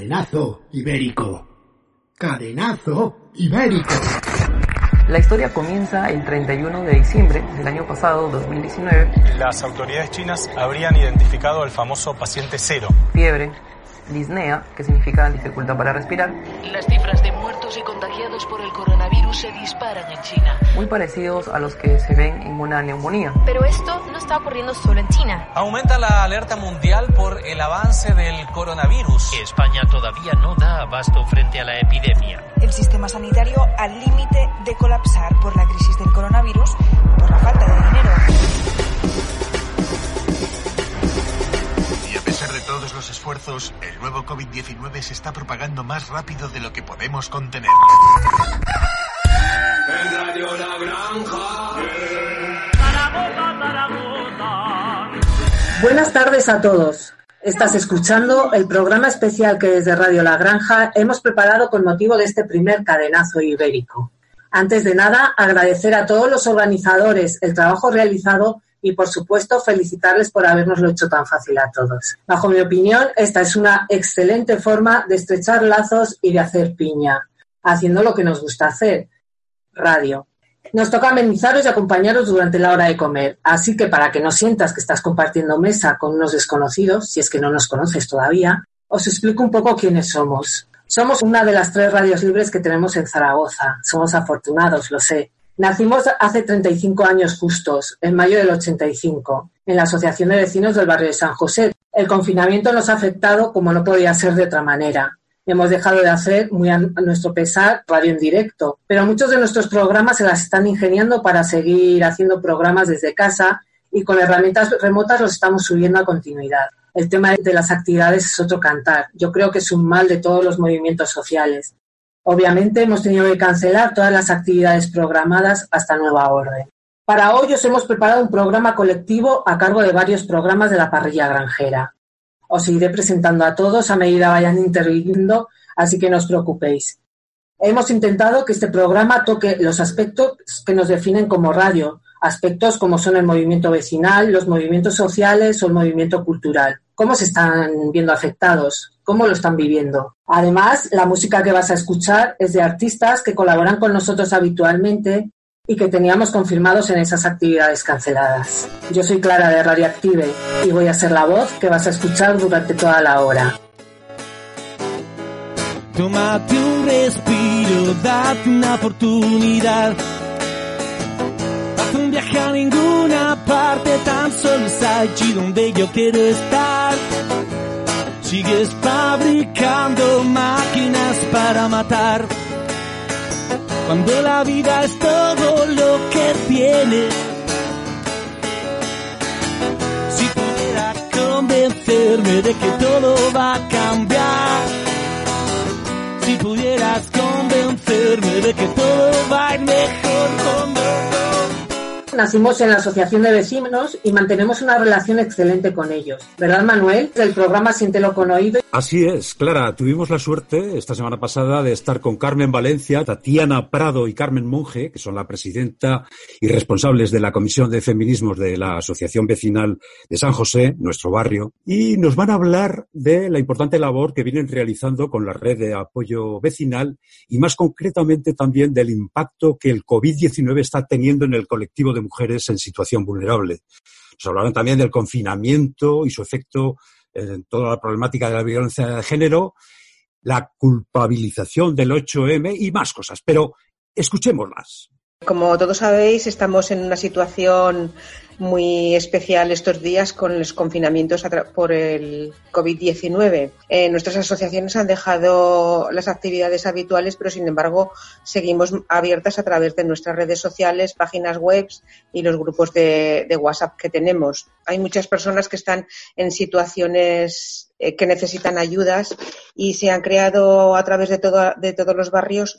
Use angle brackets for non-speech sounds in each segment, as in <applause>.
Cadenazo ibérico. Cadenazo ibérico. La historia comienza el 31 de diciembre del año pasado, 2019. Las autoridades chinas habrían identificado al famoso paciente cero. Fiebre, disnea, que significa dificultad para respirar. Las cifras de muertos y contagiados por el coronavirus se disparan en China. Muy parecidos a los que se ven en una neumonía. Pero esto no está ocurriendo solo en China. Aumenta la alerta mundial por el avance del coronavirus. España todavía no da abasto frente a la epidemia. El sistema sanitario al límite de colapsar por la crisis del coronavirus y por la falta de dinero. Los esfuerzos, el nuevo COVID-19 se está propagando más rápido de lo que podemos contener. En Radio La Granja. Buenas tardes a todos. Estás escuchando el programa especial que desde Radio La Granja hemos preparado con motivo de este primer cadenazo ibérico. Antes de nada, agradecer a todos los organizadores el trabajo realizado y, por supuesto, felicitarles por habernoslo hecho tan fácil a todos. Bajo mi opinión, esta es una excelente forma de estrechar lazos y de hacer piña, haciendo lo que nos gusta hacer, radio. Nos toca amenizaros y acompañaros durante la hora de comer, así que para que no sientas que estás compartiendo mesa con unos desconocidos, si es que no nos conoces todavía, os explico un poco quiénes somos. Somos una de las tres radios libres que tenemos en Zaragoza. Somos afortunados, lo sé. Nacimos hace 35 años justos, en mayo del 85, en la Asociación de Vecinos del Barrio de San José. El confinamiento nos ha afectado como no podía ser de otra manera. Hemos dejado de hacer, muy a nuestro pesar, radio en directo, pero muchos de nuestros programas se las están ingeniando para seguir haciendo programas desde casa y con herramientas remotas los estamos subiendo a continuidad. El tema de las actividades es otro cantar. Yo creo que es un mal de todos los movimientos sociales. Obviamente hemos tenido que cancelar todas las actividades programadas hasta nueva orden. Para hoy os hemos preparado un programa colectivo a cargo de varios programas de la parrilla granjera. Os iré presentando a todos a medida vayan interviniendo, así que no os preocupéis. Hemos intentado que este programa toque los aspectos que nos definen como radio, aspectos como son el movimiento vecinal, los movimientos sociales o el movimiento cultural. ¿Cómo se están viendo afectados? ¿Cómo lo están viviendo? Además, la música que vas a escuchar es de artistas que colaboran con nosotros habitualmente y que teníamos confirmados en esas actividades canceladas. Yo soy Clara de Radioactive y voy a ser la voz que vas a escuchar durante toda la hora. Tómate un respiro, date una oportunidad. Parte, tan solo es allí donde yo quiero estar. Sigues fabricando máquinas para matar. Cuando la vida es todo lo que tienes. Si pudiera convencerme de que todo va a cambiar. Si pudieras convencerme de que todo va a ir mejor conmigo. Nacimos en la Asociación de Vecinos y mantenemos una relación excelente con ellos. ¿Verdad, Manuel? El programa Siéntelo con oído. Así es, Clara. Tuvimos la suerte esta semana pasada de estar con Carmen Valencia, Tatiana Prado y Carmen Monge, que son la presidenta y responsables de la Comisión de Feminismos de la Asociación Vecinal de San José, nuestro barrio, y nos van a hablar de la importante labor que vienen realizando con la red de apoyo vecinal y más concretamente también del impacto que el COVID-19 está teniendo en el colectivo de mujeres en situación vulnerable. Nos hablarán también del confinamiento y su efecto en toda la problemática de la violencia de género, la culpabilización del 8M y más cosas. Pero escuchémoslas. Como todos sabéis, estamos en una situación muy especial estos días con los confinamientos por el COVID-19. Eh, nuestras asociaciones han dejado las actividades habituales, pero sin embargo seguimos abiertas a través de nuestras redes sociales, páginas web y los grupos de, WhatsApp que tenemos. Hay muchas personas que están en situaciones eh, que necesitan ayudas y se han creado a través de, todo, de todos los barrios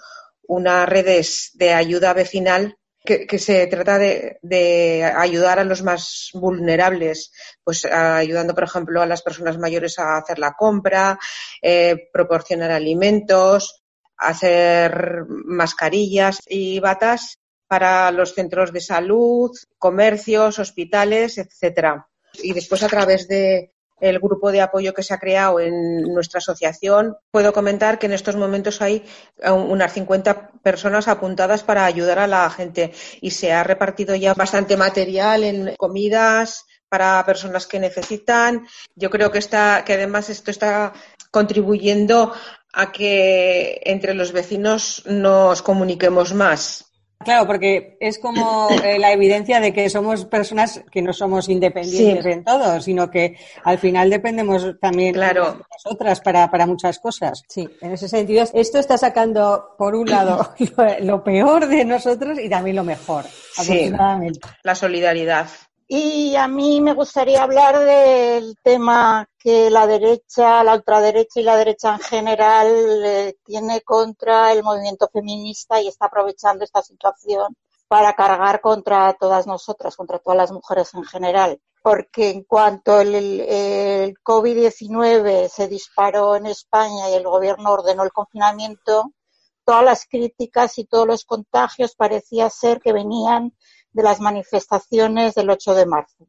unas redes de ayuda vecinal que, se trata de, de, ayudar a los más vulnerables, pues ayudando, por ejemplo, a las personas mayores a hacer la compra, eh, proporcionar alimentos, hacer mascarillas y batas para los centros de salud, comercios, hospitales, etcétera. Y después a través de, el grupo de apoyo que se ha creado en nuestra asociación, puedo comentar que en estos momentos hay unas 50 personas apuntadas para ayudar a la gente y se ha repartido ya bastante material en comidas para personas que necesitan. Yo creo que está, que además esto está contribuyendo a que entre los vecinos nos comuniquemos más. Claro, porque es como eh, la evidencia de que somos personas que no somos independientes en todo, sino que al final dependemos también claro. de nosotras para, para muchas cosas. Sí, en ese sentido, esto está sacando, por un lado, <laughs> lo, peor de nosotros y también lo mejor, sí. La solidaridad. Y a mí me gustaría hablar del tema que la derecha, la ultraderecha y la derecha en general eh, tiene contra el movimiento feminista y está aprovechando esta situación para cargar contra todas nosotras, contra todas las mujeres en general. Porque en cuanto el, el COVID-19 se disparó en España y el gobierno ordenó el confinamiento, todas las críticas y todos los contagios parecía ser que venían de las manifestaciones del 8 de marzo.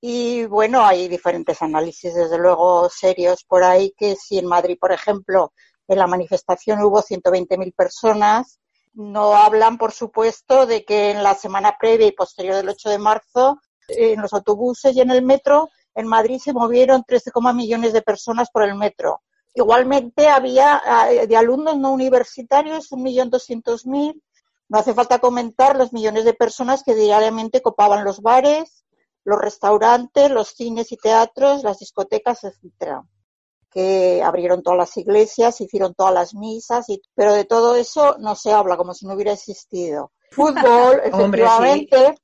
Y bueno, hay diferentes análisis, desde luego, serios por ahí, que si en Madrid, por ejemplo, en la manifestación hubo 120.000 personas, no hablan, por supuesto, de que en la semana previa y posterior del 8 de marzo, en los autobuses y en el metro, en Madrid se movieron 13, millones de personas por el metro. Igualmente había eh, de alumnos no universitarios 1.200.000 no hace falta comentar los millones de personas que diariamente copaban los bares, los restaurantes, los cines y teatros, las discotecas, etcétera que abrieron todas las iglesias, hicieron todas las misas, y, pero de todo eso no se habla como si no hubiera existido. Fútbol, <laughs> efectivamente,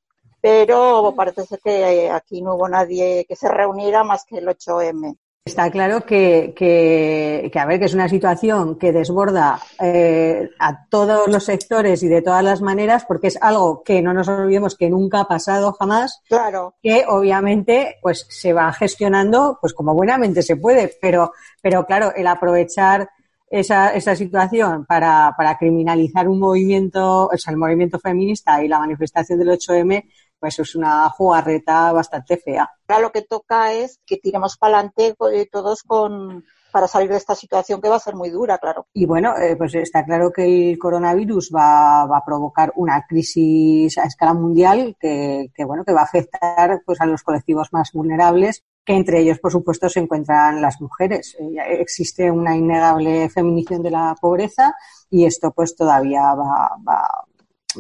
pero parece que aquí no hubo nadie que se reuniera más que el 8M. Está claro que, que, a ver, que es una situación que desborda eh, a todos los sectores y de todas las maneras, porque es algo que no nos olvidemos que nunca ha pasado jamás. Claro. Que obviamente, pues se va gestionando, pues como buenamente se puede, pero, pero claro, el aprovechar esa, esa situación para, para criminalizar un movimiento, o sea, el movimiento feminista y la manifestación del 8M, pues es una jugarreta bastante fea. Ahora lo que toca es que tiremos para adelante eh, todos con para salir de esta situación que va a ser muy dura, claro. Y bueno, eh, pues está claro que el coronavirus va, va, a provocar una crisis a escala mundial que, que, bueno que va a afectar pues a los colectivos más vulnerables que entre ellos, por supuesto, se encuentran las mujeres. Eh, existe una innegable feminización de la pobreza y esto pues todavía va, va,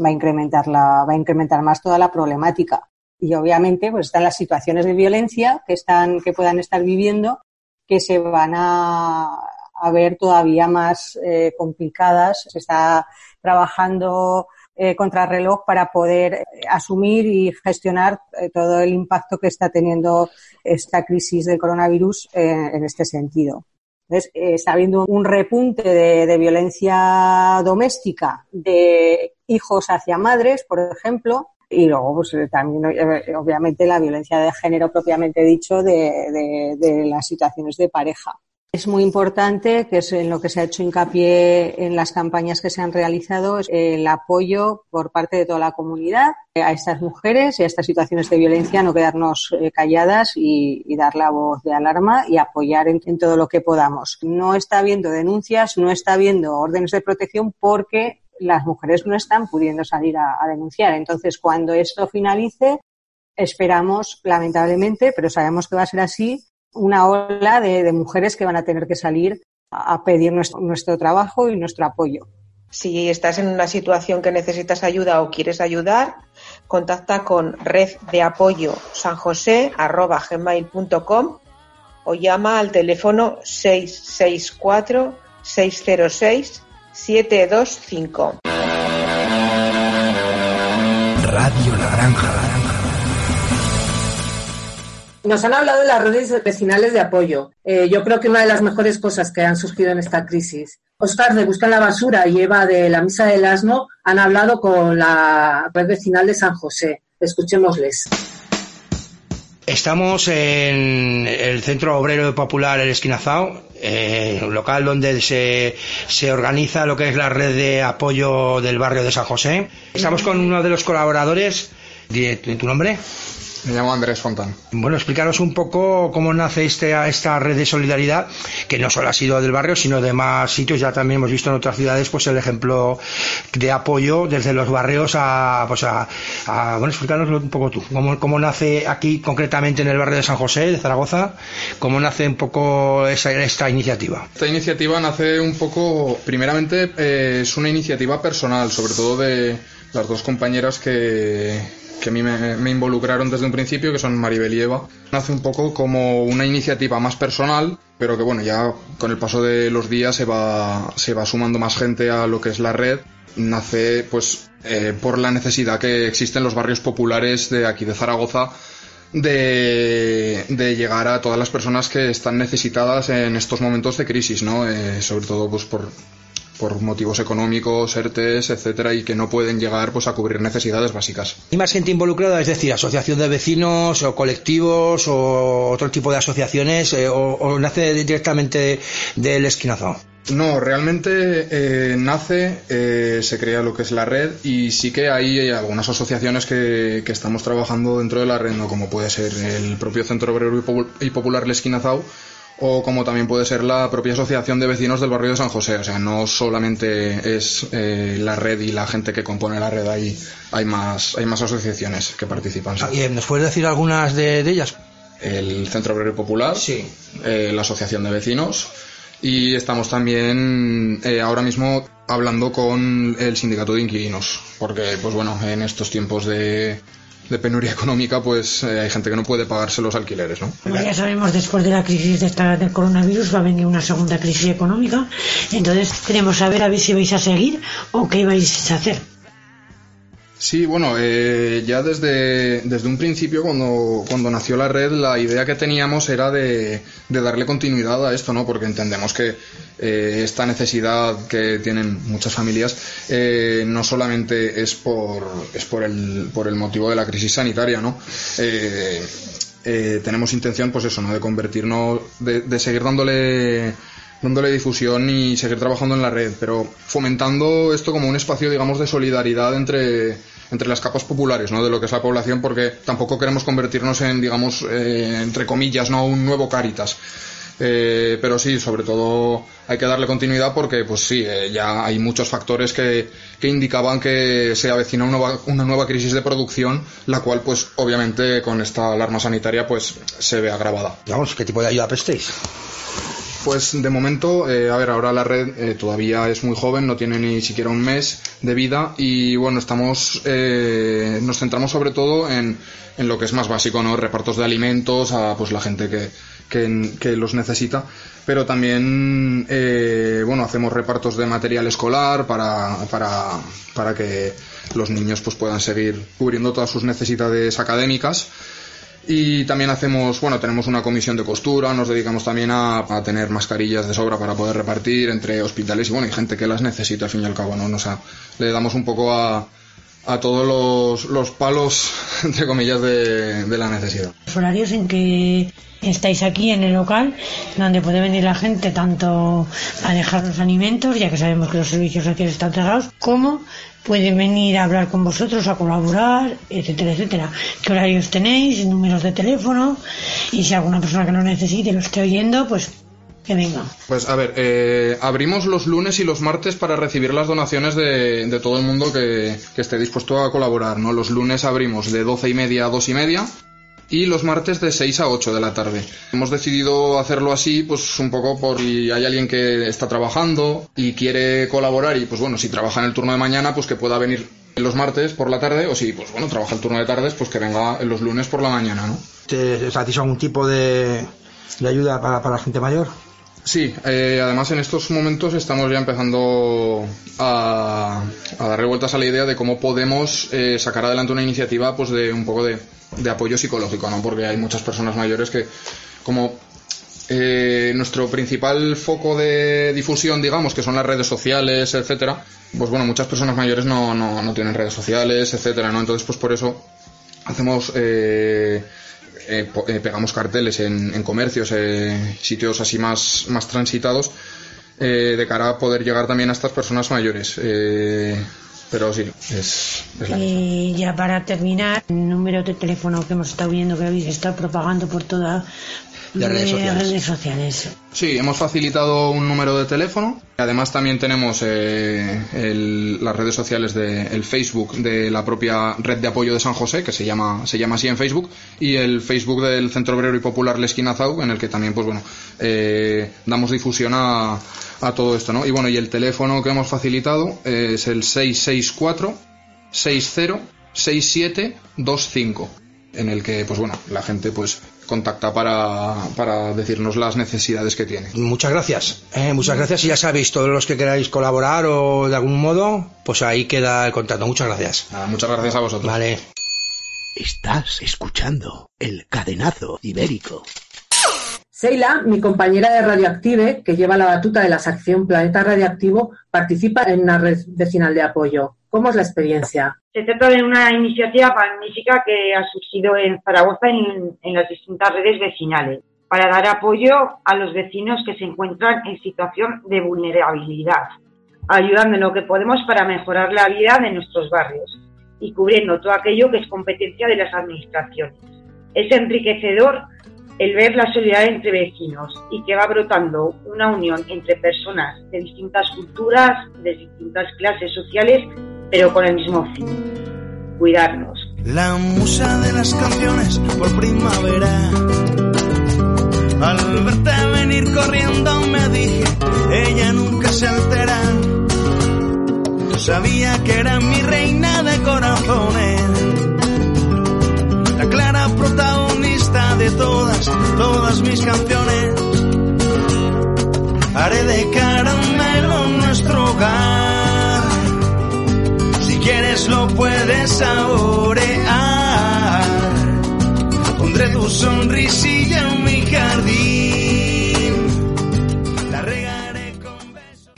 va a incrementar la, va a incrementar más toda la problemática. Y obviamente, pues están las situaciones de violencia que están, que puedan estar viviendo, que se van a, ver todavía más eh, complicadas. Se está trabajando eh, contrarreloj para poder eh, asumir y gestionar todo el impacto que está teniendo esta crisis del coronavirus en este sentido. Entonces, está habiendo un repunte de, de, violencia doméstica de hijos hacia madres, por ejemplo, y luego, pues eh, también, eh, obviamente, la violencia de género propiamente dicho de, de, de las situaciones de pareja. Es muy importante, que es en lo que se ha hecho hincapié en las campañas que se han realizado, el apoyo por parte de toda la comunidad a estas mujeres y a estas situaciones de violencia, no quedarnos eh, calladas y, y dar la voz de alarma y apoyar en, en, todo lo que podamos. No está habiendo denuncias, no está habiendo órdenes de protección porque las mujeres no están pudiendo salir a, denunciar. Entonces, cuando esto finalice, esperamos, lamentablemente, pero sabemos que va a ser así, una ola de, mujeres que van a tener que salir a pedir nuestro, nuestro, trabajo y nuestro apoyo. Si estás en una situación que necesitas ayuda o quieres ayudar, contacta con red de apoyo sanjose.gmail.com o llama al teléfono 664 606 725. Radio La Granja. Nos han hablado de las redes vecinales de apoyo. Eh, yo creo que una de las mejores cosas que han surgido en esta crisis. Oscar de Busca en la Basura y Eva de la Misa del Asno han hablado con la red vecinal de San José. Escuchémosles. Estamos en el Centro Obrero Popular El Esquinazao, eh, local donde se, se organiza lo que es la red de apoyo del barrio de San José. Estamos con uno de los colaboradores. ¿Tu nombre? Me llamo Andrés Fontán. Bueno, explícanos un poco cómo nace este, esta red de solidaridad, que no solo ha sido del barrio, sino de más sitios. Ya también hemos visto en otras ciudades pues el ejemplo de apoyo desde los barrios a, pues a, bueno, explícanos un poco tú. ¿Cómo, ¿Cómo nace aquí concretamente en el barrio de San José, de Zaragoza? ¿Cómo nace un poco esa, esta iniciativa? Esta iniciativa nace un poco, primeramente, eh, es una iniciativa personal, sobre todo de las dos compañeras que, que a mí me, involucraron desde un principio, que son Maribel y Eva. Nace un poco como una iniciativa más personal, pero que bueno, ya con el paso de los días se va, se va sumando más gente a lo que es la red. Nace pues eh, por la necesidad que existe en los barrios populares de aquí de Zaragoza de, de, llegar a todas las personas que están necesitadas en estos momentos de crisis, ¿no? Eh, sobre todo pues por por motivos económicos, ERTES, etcétera, y que no pueden llegar pues a cubrir necesidades básicas. ¿Hay más gente involucrada? Es decir, asociación de vecinos o colectivos o otro tipo de asociaciones eh, o, nace directamente del esquinazo? No, realmente eh, nace, eh, se crea lo que es la red y sí que hay algunas asociaciones que, que estamos trabajando dentro de la red, ¿no? como puede ser el propio Centro Obrero y Popular Lesquinazao, o como también puede ser la propia asociación de vecinos del barrio de San José. O sea, no solamente es eh, la red y la gente que compone la red, hay, hay, más, hay más asociaciones que participan. ¿Y ¿Nos puedes decir algunas de, ellas? El Centro Obrero Popular, sí. Eh, la Asociación de Vecinos y estamos también eh, ahora mismo hablando con el Sindicato de Inquilinos, porque pues bueno, en estos tiempos de de penuria económica, pues eh, hay gente que no puede pagarse los alquileres, ¿no? Como ya sabemos, después de la crisis de esta, del coronavirus va a venir una segunda crisis económica. Entonces queremos saber a ver si vais a seguir o qué vais a hacer. Sí, bueno, eh, ya desde, desde un principio, cuando, cuando nació la red, la idea que teníamos era de, darle continuidad a esto, ¿no? Porque entendemos que eh, esta necesidad que tienen muchas familias eh, no solamente es por, es por el, por el motivo de la crisis sanitaria, ¿no? tenemos intención, pues eso, ¿no? De convertirnos, de, de seguir dándole dándole difusión y seguir trabajando en la red, pero fomentando esto como un espacio, digamos, de solidaridad entre, entre las capas populares, ¿no? De lo que es la población, porque tampoco queremos convertirnos en, digamos, eh, entre comillas, ¿no? Un nuevo Caritas. Eh, pero sí, sobre todo hay que darle continuidad porque, pues sí, eh, ya hay muchos factores que, que indicaban que se avecina una nueva, una nueva crisis de producción, la cual, pues, obviamente, con esta alarma sanitaria, pues, se ve agravada. Digamos, ¿qué tipo de ayuda prestéis? Pues de momento, eh, a ver, ahora la red eh, todavía es muy joven, no tiene ni siquiera un mes de vida y bueno, estamos, eh, nos centramos sobre todo en, en, lo que es más básico, ¿no? Repartos de alimentos a pues la gente que, que, que los necesita, pero también, bueno, hacemos repartos de material escolar para, para, para que los niños pues puedan seguir cubriendo todas sus necesidades académicas y también hacemos, bueno, tenemos una comisión de costura, nos dedicamos también a, tener mascarillas de sobra para poder repartir entre hospitales y bueno, hay gente que las necesita al fin y al cabo, ¿no? O sea, le damos un poco a, a todos los, los palos, <laughs> entre comillas, de, de, la necesidad. Los horarios en que estáis aquí en el local, donde puede venir la gente tanto a dejar los alimentos, ya que sabemos que los servicios aquí están cerrados, como pueden venir a hablar con vosotros, a colaborar, etcétera, etcétera. ¿Qué horarios tenéis? Números de teléfono. Y si alguna persona que lo necesite lo esté oyendo, pues que venga. Pues a ver, eh, abrimos los lunes y los martes para recibir las donaciones de, de todo el mundo que, que, esté dispuesto a colaborar, ¿no? Los lunes abrimos de doce y media a dos y media y los martes de 6 a 8 de la tarde. Hemos decidido hacerlo así, pues un poco por si hay alguien que está trabajando y quiere colaborar y pues bueno, si trabaja en el turno de mañana, pues que pueda venir los martes por la tarde o si pues bueno, trabaja el turno de tardes, pues que venga en los lunes por la mañana, ¿no? ¿Te algún tipo de, de ayuda para, para la gente mayor? Sí, eh, además en estos momentos estamos ya empezando a, a darle vueltas a la idea de cómo podemos eh, sacar adelante una iniciativa pues de un poco de apoyo psicológico, ¿no? Porque hay muchas personas mayores que, como eh, nuestro principal foco de difusión, digamos, que son las redes sociales, etcétera, pues bueno, muchas personas mayores no, no, no tienen redes sociales, etcétera, ¿no? Entonces, pues por eso hacemos, eh, eh, pegamos carteles en, en comercios, sitios así más, más transitados, de cara a poder llegar también a estas personas mayores. Pero sí, es, es la Y ya para terminar, el número de teléfono que hemos estado viendo que habéis estado propagando por toda De redes sociales. redes sociales. Sí, hemos facilitado un número de teléfono. Además también tenemos eh, el- las redes sociales de el Facebook de la propia red de apoyo de San José, que se llama se llama así en Facebook, y el Facebook del Centro Obrero y Popular Lesquinazau, en el que también pues bueno eh, damos difusión a, a todo esto, ¿no? Y bueno y el teléfono que hemos facilitado es el 664 60 6725 en el que pues bueno la gente pues contacta para, para decirnos las necesidades que tiene. Muchas gracias. eh, muchas gracias y ya sabéis, todos los que queráis colaborar o de algún modo, pues ahí queda el contacto. Muchas gracias. muchas gracias a vosotros. Vale. Estás escuchando el cadenazo ibérico. Seila, mi compañera de Radioactive, que lleva la batuta de la sección Planeta Radioactivo, participa en una red vecinal de apoyo. ¿Cómo es la experiencia? Se trata de una iniciativa magnífica que ha surgido en Zaragoza en, en las distintas redes vecinales para dar apoyo a los vecinos que se encuentran en situación de vulnerabilidad, ayudando en lo que podemos para mejorar la vida de nuestros barrios y cubriendo todo aquello que es competencia de las administraciones. Es enriquecedor el ver la solidaridad entre vecinos y que va brotando una unión entre personas de distintas culturas, de distintas clases sociales, pero con el mismo fin, cuidarnos. La musa de las canciones por primavera. Al verte venir corriendo me dije, ella nunca se altera. Sabía que era mi reina de corazones. La clara protagonista de todas, todas mis canciones. Haré de caramelo nuestro hogar. Quieres lo puedes saborear. Pondré tu sonrisilla en mi jardín. La regaré con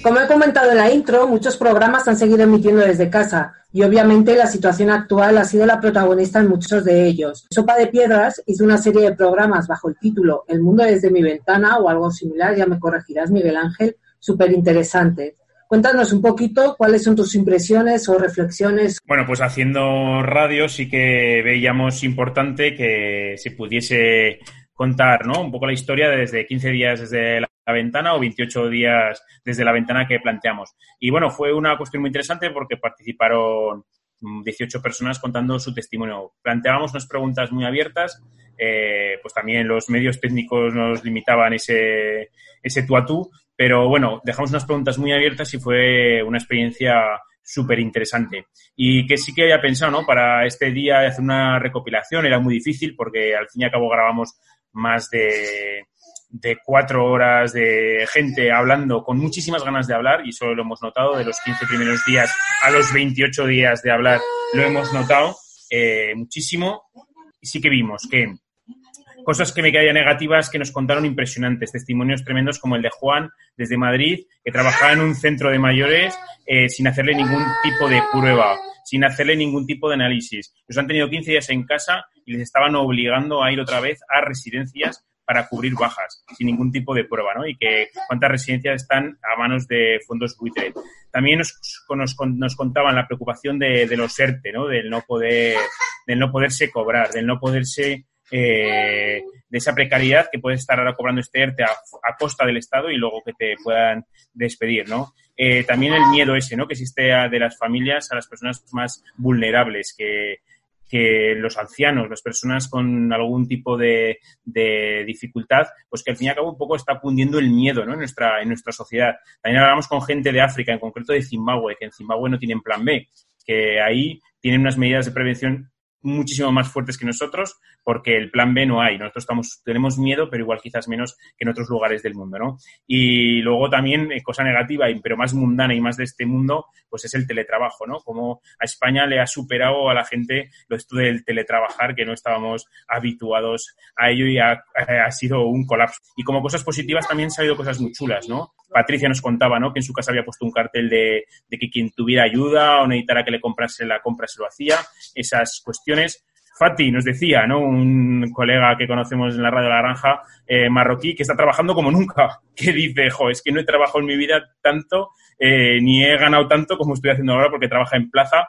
Como he comentado en la intro, muchos programas han seguido emitiendo desde casa y obviamente la situación actual ha sido la protagonista en muchos de ellos. Sopa de Piedras hizo una serie de programas bajo el título El mundo desde mi ventana o algo similar, ya me corregirás Miguel Ángel, súper interesante. Cuéntanos un poquito cuáles son tus impresiones o reflexiones. Bueno, pues haciendo radio sí que veíamos importante que se pudiese contar, ¿no? Un poco la historia desde 15 días desde la ventana o 28 días desde la ventana que planteamos. Y bueno, fue una cuestión muy interesante porque participaron 18 personas contando su testimonio. Planteábamos unas preguntas muy abiertas, eh, pues también los medios técnicos nos limitaban ese, ese tú a tú, pero bueno, dejamos unas preguntas muy abiertas y fue una experiencia súper interesante. Y que sí que había pensado, ¿no? Para este día hacer una recopilación era muy difícil porque al fin y al cabo grabamos más de, cuatro horas de gente hablando con muchísimas ganas de hablar y eso lo hemos notado de los 15 primeros días a los 28 días de hablar lo hemos notado eh, muchísimo y sí que vimos que cosas que me caían negativas que nos contaron impresionantes, testimonios tremendos como el de Juan desde Madrid, que trabajaba en un centro de mayores eh, sin hacerle ningún tipo de prueba, sin hacerle ningún tipo de análisis. Los han tenido 15 días en casa y les estaban obligando a ir otra vez a residencias para cubrir bajas, sin ningún tipo de prueba, ¿no? Y que cuántas residencias están a manos de fondos buitre. También nos, nos, nos contaban la preocupación de, de los ERTE, ¿no? Del no poder, del no poderse cobrar, del no poderse eh, de esa precariedad que puedes estar ahora cobrando este ERTE a, costa del Estado y luego que te puedan despedir, ¿no? Eh, también el miedo ese, ¿no? Que existe de las familias a las personas más vulnerables, que, que los ancianos, las personas con algún tipo de, de, dificultad, pues que al fin y al cabo un poco está cundiendo el miedo ¿no? en, nuestra, en nuestra sociedad. También hablamos con gente de África, en concreto de Zimbabue, que en Zimbabue no tienen plan B, que ahí tienen unas medidas de prevención muchísimo más fuertes que nosotros porque el plan B no hay. Nosotros estamos, tenemos miedo, pero igual quizás menos que en otros lugares del mundo, ¿no? Y luego también, eh, cosa negativa, pero más mundana y más de este mundo, pues es el teletrabajo, ¿no? Como a España le ha superado a la gente lo esto del teletrabajar, que no estábamos habituados a ello y ha, ha sido un colapso. Y como cosas positivas también se han ido cosas muy chulas, ¿no? Patricia nos contaba, ¿no? Que en su casa había puesto un cartel de, de que quien tuviera ayuda o necesitara que le comprase la compra se lo hacía. Esas cuestiones Fati nos decía, ¿no? Un colega que conocemos en la radio La Granja, eh, marroquí, que está trabajando como nunca, <laughs> que dice, jo, es que no he trabajado en mi vida tanto, eh, ni he ganado tanto como estoy haciendo ahora porque trabaja en plaza,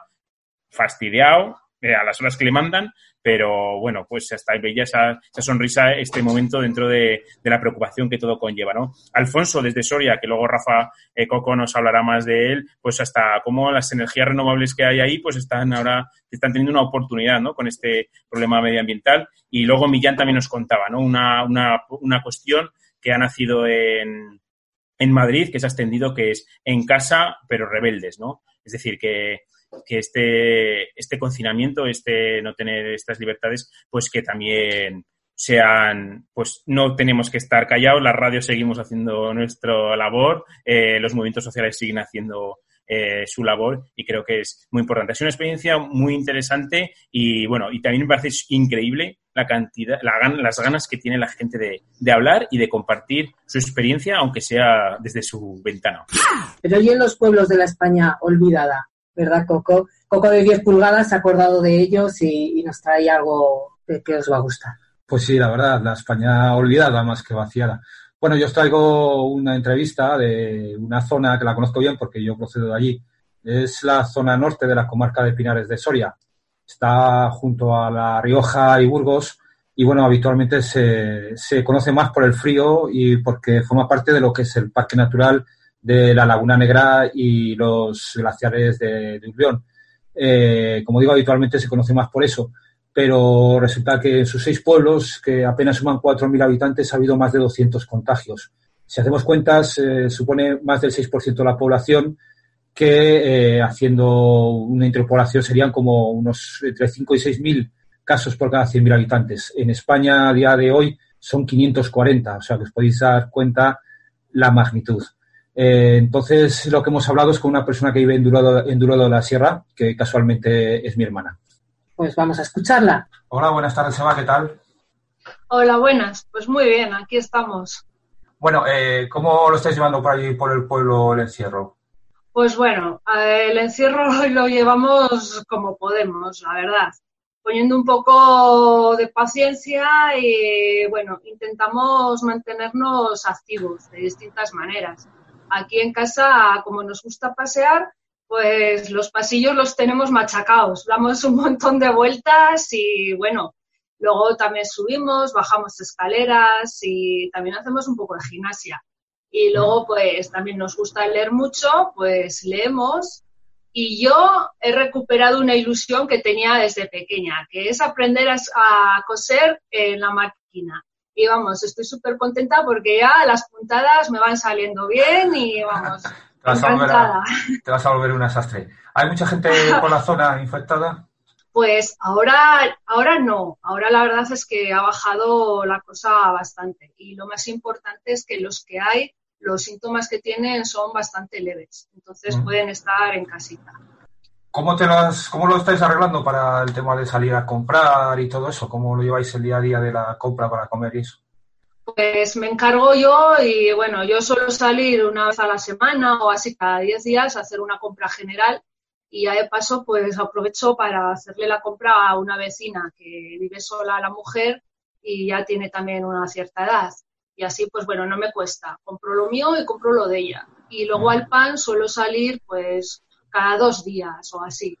fastidiado, eh, a las horas que le mandan, pero bueno, pues hasta veía esa, esa sonrisa este momento dentro de, de, la preocupación que todo conlleva, ¿no? Alfonso, desde Soria, que luego Rafa eh, Coco nos hablará más de él, pues hasta cómo las energías renovables que hay ahí, pues están ahora, están teniendo una oportunidad, ¿no? Con este problema medioambiental. Y luego Millán también nos contaba, ¿no? Una, una, una cuestión que ha nacido en, en Madrid, que se ha extendido, que es en casa, pero rebeldes, ¿no? Es decir, que, que este, este confinamiento, este no tener estas libertades, pues que también sean, pues no tenemos que estar callados, las radios seguimos haciendo nuestra labor, eh, los movimientos sociales siguen haciendo eh, su labor y creo que es muy importante. Es una experiencia muy interesante y bueno, y también me parece increíble la cantidad, la, las ganas que tiene la gente de, de, hablar y de compartir su experiencia, aunque sea desde su ventana. Pero y en los pueblos de la España olvidada, ¿verdad, Coco? Coco de 10 pulgadas se ha acordado de ellos y, nos trae algo que, que, os va a gustar. Pues sí, la verdad, la España olvidada más que vaciada. Bueno, yo os traigo una entrevista de una zona que la conozco bien porque yo procedo de allí. Es la zona norte de la comarca de Pinares de Soria. Está junto a La Rioja y Burgos y bueno, habitualmente se, se conoce más por el frío y porque forma parte de lo que es el Parque Natural de la Laguna Negra y los glaciares de, de. Eh, como digo, habitualmente se conoce más por eso, pero resulta que en sus seis pueblos, que apenas suman 4.000 habitantes, ha habido más de 200 contagios. Si hacemos cuentas, eh, supone más del 6% de la población, que eh, haciendo una interpolación serían como unos entre 5 y 6.000 casos por cada 100.000 habitantes. En España, a día de hoy, son 540, o sea que os podéis dar cuenta la magnitud. Eh, entonces, lo que hemos hablado es con una persona que vive en Durado, en Durado de la Sierra, que casualmente es mi hermana. Pues vamos a escucharla. Hola, buenas tardes, Eva, ¿qué tal? Hola, buenas. Pues muy bien, aquí estamos. Bueno, eh, ¿cómo lo estáis llevando por allí, por el pueblo, el encierro? Pues bueno, el encierro <laughs> lo llevamos como podemos, la verdad. Poniendo un poco de paciencia y, bueno, intentamos mantenernos activos de distintas maneras aquí en casa, como nos gusta pasear, pues los pasillos los tenemos machacados. Damos un montón de vueltas y bueno, luego también subimos, bajamos escaleras y también hacemos un poco de gimnasia. Y luego pues también nos gusta leer mucho, pues leemos. Y yo he recuperado una ilusión que tenía desde pequeña, que es aprender a, coser en la máquina y vamos, estoy súper contenta porque ya las puntadas me van saliendo bien y vamos, te vas. A te vas a volver un desastre. ¿Hay mucha gente por la zona infectada? Pues ahora, ahora no, ahora la verdad es que ha bajado la cosa bastante y lo más importante es que los que hay, los síntomas que tienen son bastante leves, entonces mm. pueden estar en casita. ¿Cómo, te las, ¿Cómo lo estáis arreglando para el tema de salir a comprar y todo eso? ¿Cómo lo lleváis el día a día de la compra para comer y eso? Pues me encargo yo y bueno, yo suelo salir una vez a la semana o así cada 10 días a hacer una compra general y ya de paso pues aprovecho para hacerle la compra a una vecina que vive sola la mujer y ya tiene también una cierta edad. Y así pues bueno, no me cuesta. Compro lo mío y compro lo de ella. Y luego al pan suelo salir pues cada dos días o así.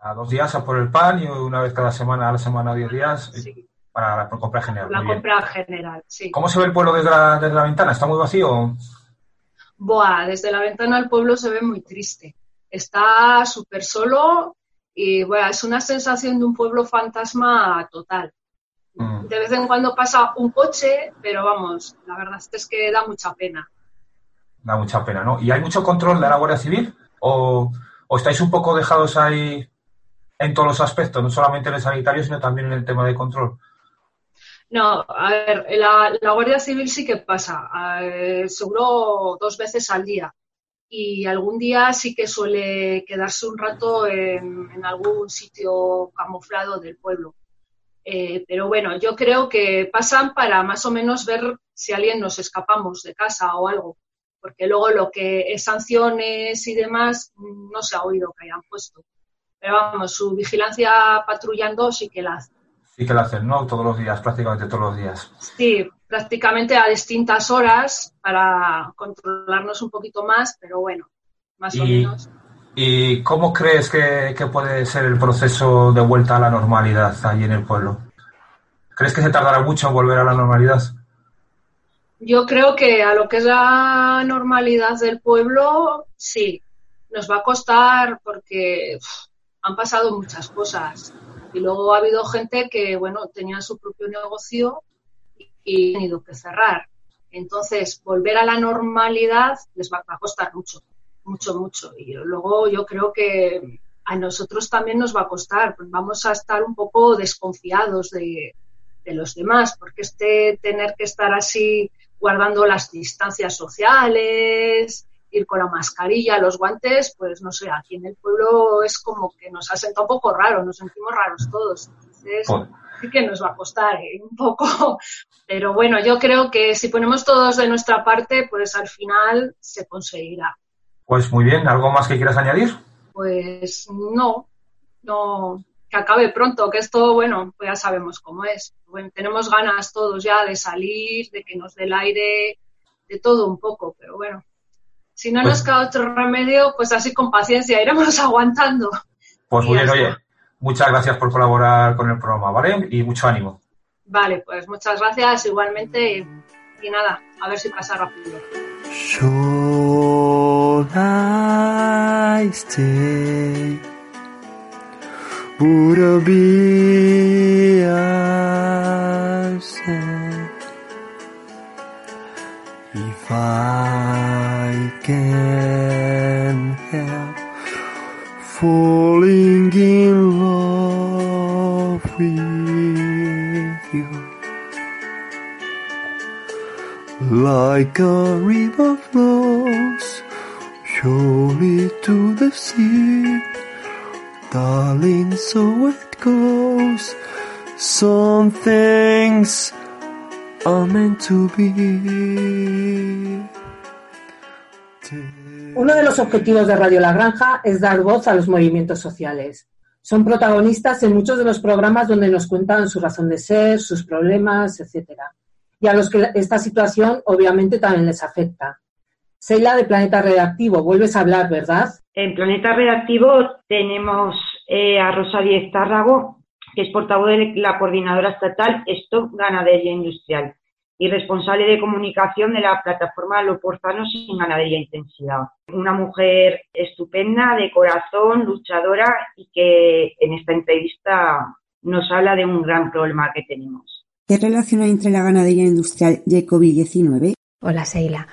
Cada dos días a por el pan y una vez cada semana, a la semana, diez días, sí. para la compra general. La compra general, sí. ¿Cómo se ve el pueblo desde la, desde la ventana? ¿Está muy vacío? Buah, desde la ventana el pueblo se ve muy triste. Está súper solo y bueno, es una sensación de un pueblo fantasma total. Mm. De vez en cuando pasa un coche, pero vamos, la verdad es que da mucha pena. Da mucha pena, ¿no? ¿Y hay mucho control de la Guardia Civil? O, estáis un poco dejados ahí en todos los aspectos, no solamente en el sanitario, sino también en el tema de control? No, a ver, la, Guardia Civil sí que pasa, eh, seguro dos veces al día. Y algún día sí que suele quedarse un rato en, en algún sitio camuflado del pueblo. Eh, pero bueno, yo creo que pasan para más o menos ver si alguien nos escapamos de casa o algo porque luego lo que es sanciones y demás no se ha oído que hayan puesto. pero vamos, su vigilancia patrullando sí que la hace. Sí que la hacen, ¿no? Todos los días, prácticamente todos los días. Sí, prácticamente a distintas horas para controlarnos un poquito más, pero bueno, más o menos. ¿Y cómo crees que, que, puede ser el proceso de vuelta a la normalidad allí en el pueblo? ¿Crees que se tardará mucho en volver a la normalidad? Yo creo que a lo que es la normalidad del pueblo, sí. Nos va a costar porque han pasado muchas cosas. Y luego ha habido gente que, bueno, tenía su propio negocio y han tenido que cerrar. Entonces, volver a la normalidad les va a costar mucho, mucho, mucho. Y luego yo creo que a nosotros también nos va a costar, vamos a estar un poco desconfiados de, de los demás, porque este tener que estar así guardando las distancias sociales, ir con la mascarilla, los guantes, pues no sé, aquí en el pueblo es como que nos ha sentado un poco raro, nos sentimos raros todos. Entonces, sí que nos va a costar ¿eh? un poco. Pero bueno, yo creo que si ponemos todos de nuestra parte, pues al final se conseguirá. Pues muy bien, ¿algo más que quieras añadir? Pues no, no, que acabe pronto, que esto, bueno, pues ya sabemos cómo es. Bueno, tenemos ganas todos ya de salir, de que nos dé el aire, de todo un poco, pero bueno, si no pues, nos queda otro remedio, pues así con paciencia <laughs> iremos aguantando. Pues muy bien, oye, muchas gracias por colaborar con el programa, ¿vale? Y mucho ánimo. Vale, pues muchas gracias igualmente y, y nada, a ver si pasa rápido. Should I stay? Would I be absent if I can help falling in love with you? Like a river flows surely to the sea. So goes. Some things are meant to be. Uno de los objetivos de Radio La Granja es dar voz a los movimientos sociales. Son protagonistas en muchos de los programas donde nos cuentan su razón de ser, sus problemas, etcétera. Y a los que esta situación obviamente también les afecta. Seila de Planeta Redactivo, vuelves a hablar, ¿verdad? En Planeta Redactivo tenemos eh, a Rosa Díez Tárrago, que es portavoz de la coordinadora estatal Stop Ganadería Industrial y responsable de comunicación de la plataforma Loporzanos sin Ganadería Intensidad. Una mujer estupenda, de corazón, luchadora y que en esta entrevista nos habla de un gran problema que tenemos. ¿Qué relación hay entre la ganadería industrial y el COVID-19? Hola, Seila.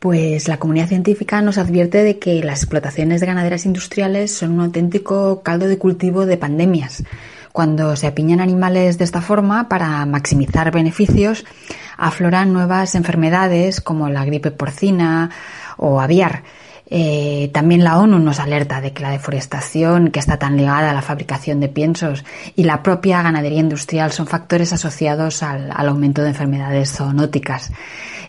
Pues la comunidad científica nos advierte de que las explotaciones ganaderas industriales son un auténtico caldo de cultivo de pandemias. Cuando se apiñan animales de esta forma para maximizar beneficios, afloran nuevas enfermedades como la gripe porcina o aviar. Eh, también la ONU nos alerta de que la deforestación, que está tan ligada a la fabricación de piensos, y la propia ganadería industrial son factores asociados al, al aumento de enfermedades zoonóticas.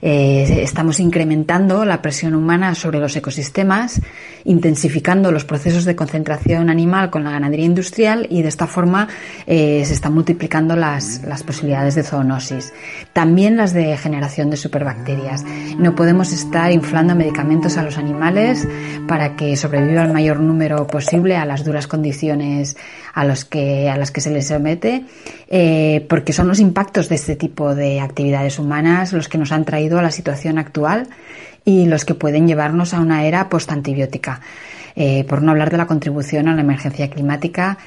Eh, estamos incrementando la presión humana sobre los ecosistemas, intensificando los procesos de concentración animal con la ganadería industrial y de esta forma eh, se están multiplicando las, las posibilidades de zoonosis. También las de generación de superbacterias. No podemos estar inflando medicamentos a los animales para que sobreviva el mayor número posible a las duras condiciones a, los que, a las que se les somete, eh, porque son los impactos de este tipo de actividades humanas los que nos han traído a la situación actual y los que pueden llevarnos a una era postantibiótica. Eh, por no hablar de la contribución a la emergencia climática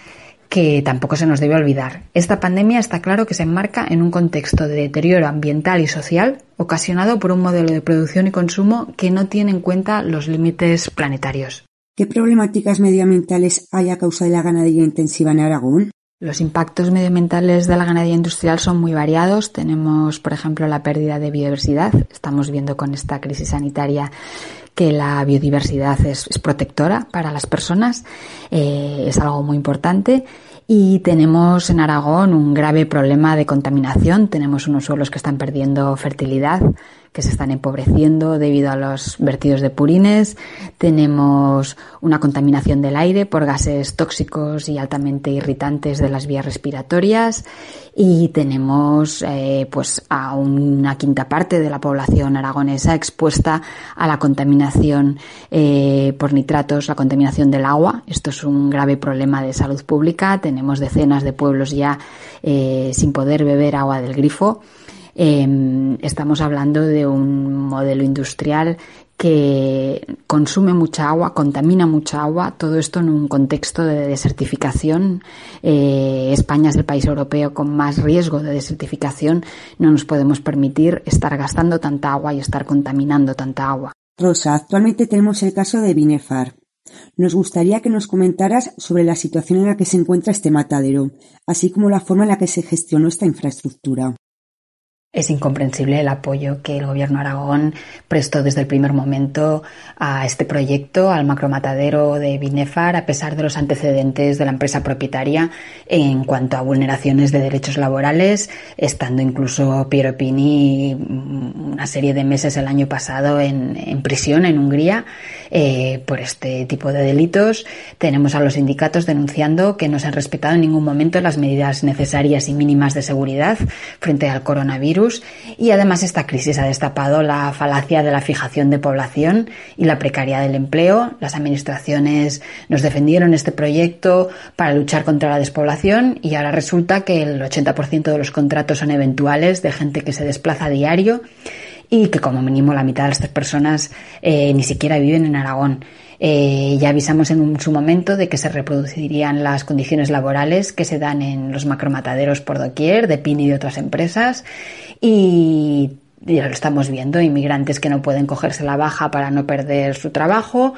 que tampoco se nos debe olvidar. Esta pandemia está claro que se enmarca en un contexto de deterioro ambiental y social ocasionado por un modelo de producción y consumo que no tiene en cuenta los límites planetarios. ¿Qué problemáticas medioambientales hay a causa de la ganadería intensiva en Aragón? Los impactos medioambientales de la ganadería industrial son muy variados. Tenemos, por ejemplo, la pérdida de biodiversidad. Estamos viendo con esta crisis sanitaria que la biodiversidad es, es protectora para las personas. Eh, es algo muy importante. Y tenemos en Aragón un grave problema de contaminación. Tenemos unos suelos que están perdiendo fertilidad que se están empobreciendo debido a los vertidos de purines. Tenemos una contaminación del aire por gases tóxicos y altamente irritantes de las vías respiratorias y tenemos eh, pues a una quinta parte de la población aragonesa expuesta a la contaminación eh, por nitratos, la contaminación del agua. Esto es un grave problema de salud pública. Tenemos decenas de pueblos ya eh, sin poder beber agua del grifo. Em, estamos hablando de un modelo industrial que consume mucha agua, contamina mucha agua, todo esto en un contexto de desertificación. Eh, España es el país europeo con más riesgo de desertificación. No nos podemos permitir estar gastando tanta agua y estar contaminando tanta agua. Rosa, actualmente tenemos el caso de Binefar. Nos gustaría que nos comentaras sobre la situación en la que se encuentra este matadero, así como la forma en la que se gestionó esta infraestructura. Es incomprensible el apoyo que el gobierno Aragón prestó desde el primer momento a este proyecto, al macromatadero de Binefar, a pesar de los antecedentes de la empresa propietaria en cuanto a vulneraciones de derechos laborales, estando incluso Piero Pini una serie de meses el año pasado en, prisión en Hungría eh, por este tipo de delitos. Tenemos a los sindicatos denunciando que no se han respetado en ningún momento las medidas necesarias y mínimas de seguridad frente al coronavirus y además esta crisis ha destapado la falacia de la fijación de población y la precariedad del empleo. Las administraciones nos defendieron este proyecto para luchar contra la despoblación y ahora resulta que el 80% de los contratos son eventuales de gente que se desplaza a diario y que como mínimo la mitad de estas personas eh, ni siquiera viven en Aragón. Eh, ya avisamos en su momento de que se reproducirían las condiciones laborales que se dan en los macromataderos por doquier, de PIN y de otras empresas. Y ya lo estamos viendo, inmigrantes que no pueden cogerse la baja para no perder su trabajo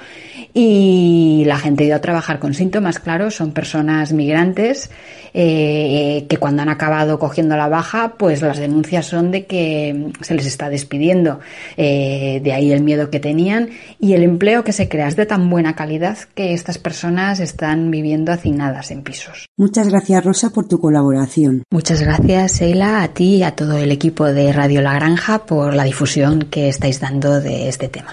y la gente ha ido a trabajar con síntomas, claro, son personas migrantes eh, que cuando han acabado cogiendo la baja, pues las denuncias son de que se les está despidiendo, eh, de ahí el miedo que tenían y el empleo que se crea es de tan buena calidad que estas personas están viviendo hacinadas en pisos. Muchas gracias Rosa por tu colaboración. Muchas gracias Sheila, a ti y a todo el equipo de Radio La Granja por la difusión que estáis dando de este tema.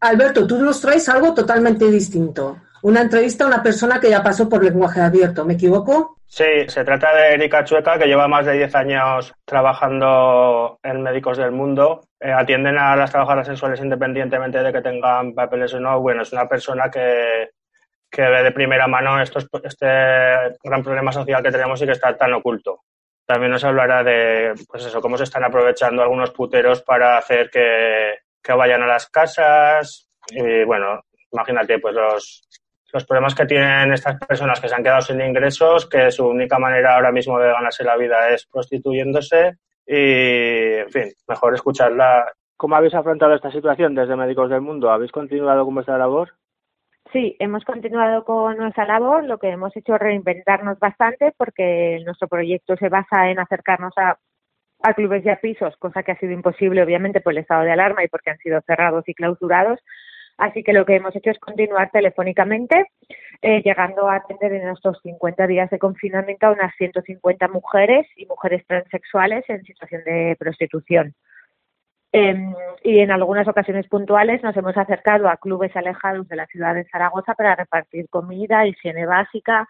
Alberto, tú nos traes algo totalmente distinto. Una entrevista a una persona que ya pasó por lenguaje abierto, ¿me equivoco? Sí, se trata de Erika Chueca, que lleva más de 10 años trabajando en Médicos del Mundo. Eh, atienden a las trabajadoras sexuales independientemente de que tengan papeles o no. Bueno, es una persona que, que ve de primera mano estos, este gran problema social que tenemos y que está tan oculto. También nos hablará de, pues eso, cómo se están aprovechando algunos puteros para hacer que, que vayan a las casas. Y bueno, imagínate, pues los, los problemas que tienen estas personas que se han quedado sin ingresos, que su única manera ahora mismo de ganarse la vida es prostituyéndose y, en fin, mejor escucharla. ¿Cómo habéis afrontado esta situación desde Médicos del Mundo? ¿Habéis continuado con vuestra labor? Sí, hemos continuado con nuestra labor. Lo que hemos hecho es reinventarnos bastante porque nuestro proyecto se basa en acercarnos a, clubes y a pisos, cosa que ha sido imposible, obviamente, por el estado de alarma y porque han sido cerrados y clausurados. Así que lo que hemos hecho es continuar telefónicamente, eh, llegando a atender en estos 50 días de confinamiento a unas 150 mujeres y mujeres transexuales en situación de prostitución. Em, y en algunas ocasiones puntuales nos hemos acercado a clubes alejados de la ciudad de Zaragoza para repartir comida, higiene básica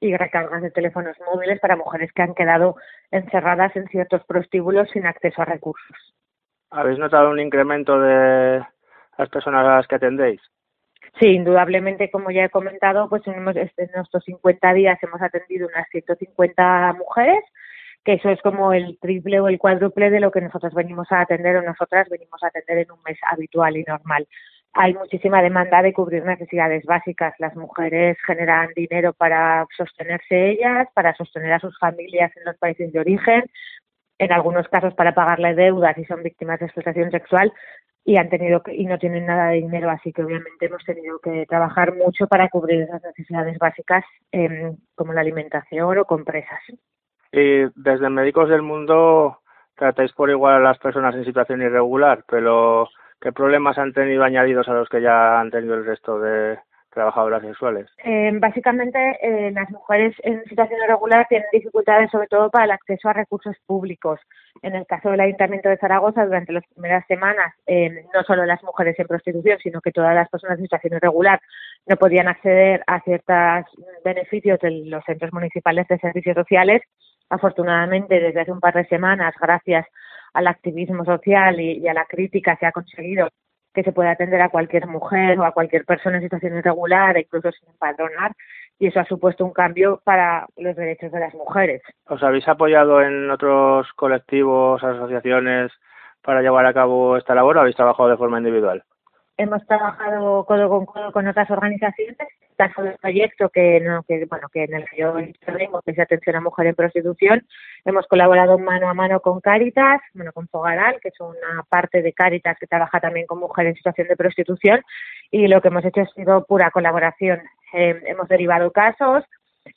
y recargas de teléfonos móviles para mujeres que han quedado encerradas en ciertos prostíbulos sin acceso a recursos. ¿Habéis notado un incremento de, las personas a las que atendéis? Sí, indudablemente, como ya he comentado, pues en nuestros 50 días hemos atendido unas 150 mujeres, que eso es como el triple o el cuádruple de lo que nosotros venimos a atender o nosotras venimos a atender en un mes habitual y normal. Hay muchísima demanda de cubrir necesidades básicas. Las mujeres generan dinero para sostenerse ellas, para sostener a sus familias en los países de origen, en algunos casos para pagarle deudas si son víctimas de explotación sexual, y han tenido y no tienen nada de dinero, así que obviamente hemos tenido que trabajar mucho para cubrir esas necesidades básicas em, como la alimentación o compresas. Desde Médicos del Mundo tratáis por igual a las personas en situación irregular, pero ¿qué problemas han tenido añadidos a los que ya han tenido el resto de trabajadoras sexuales? Eh, básicamente, eh, las mujeres en situación irregular tienen dificultades sobre todo para el acceso a recursos públicos. En el caso del Ayuntamiento de Zaragoza, durante las primeras semanas, eh, no solo las mujeres en prostitución, sino que todas las personas en situación irregular no podían acceder a ciertos beneficios de los centros municipales de servicios sociales. Afortunadamente, desde hace un par de semanas, gracias al activismo social y, y a la crítica, se ha conseguido que se pueda atender a cualquier mujer o a cualquier persona en situación irregular, e incluso sin empadronar, y eso ha supuesto un cambio para los derechos de las mujeres. ¿Os habéis apoyado en otros colectivos, asociaciones para llevar a cabo esta labor o habéis trabajado de forma individual? hemos trabajado codo con codo con otras organizaciones, caso del proyecto que, no, que, bueno, que en el que yo intervengo, que es Atención a Mujer en Prostitución, hemos colaborado mano a mano con Cáritas, bueno, con Fogaral, que es una parte de Cáritas que trabaja también con mujeres en situación de prostitución, y lo que hemos hecho ha sido pura colaboración. Eh, hemos derivado casos,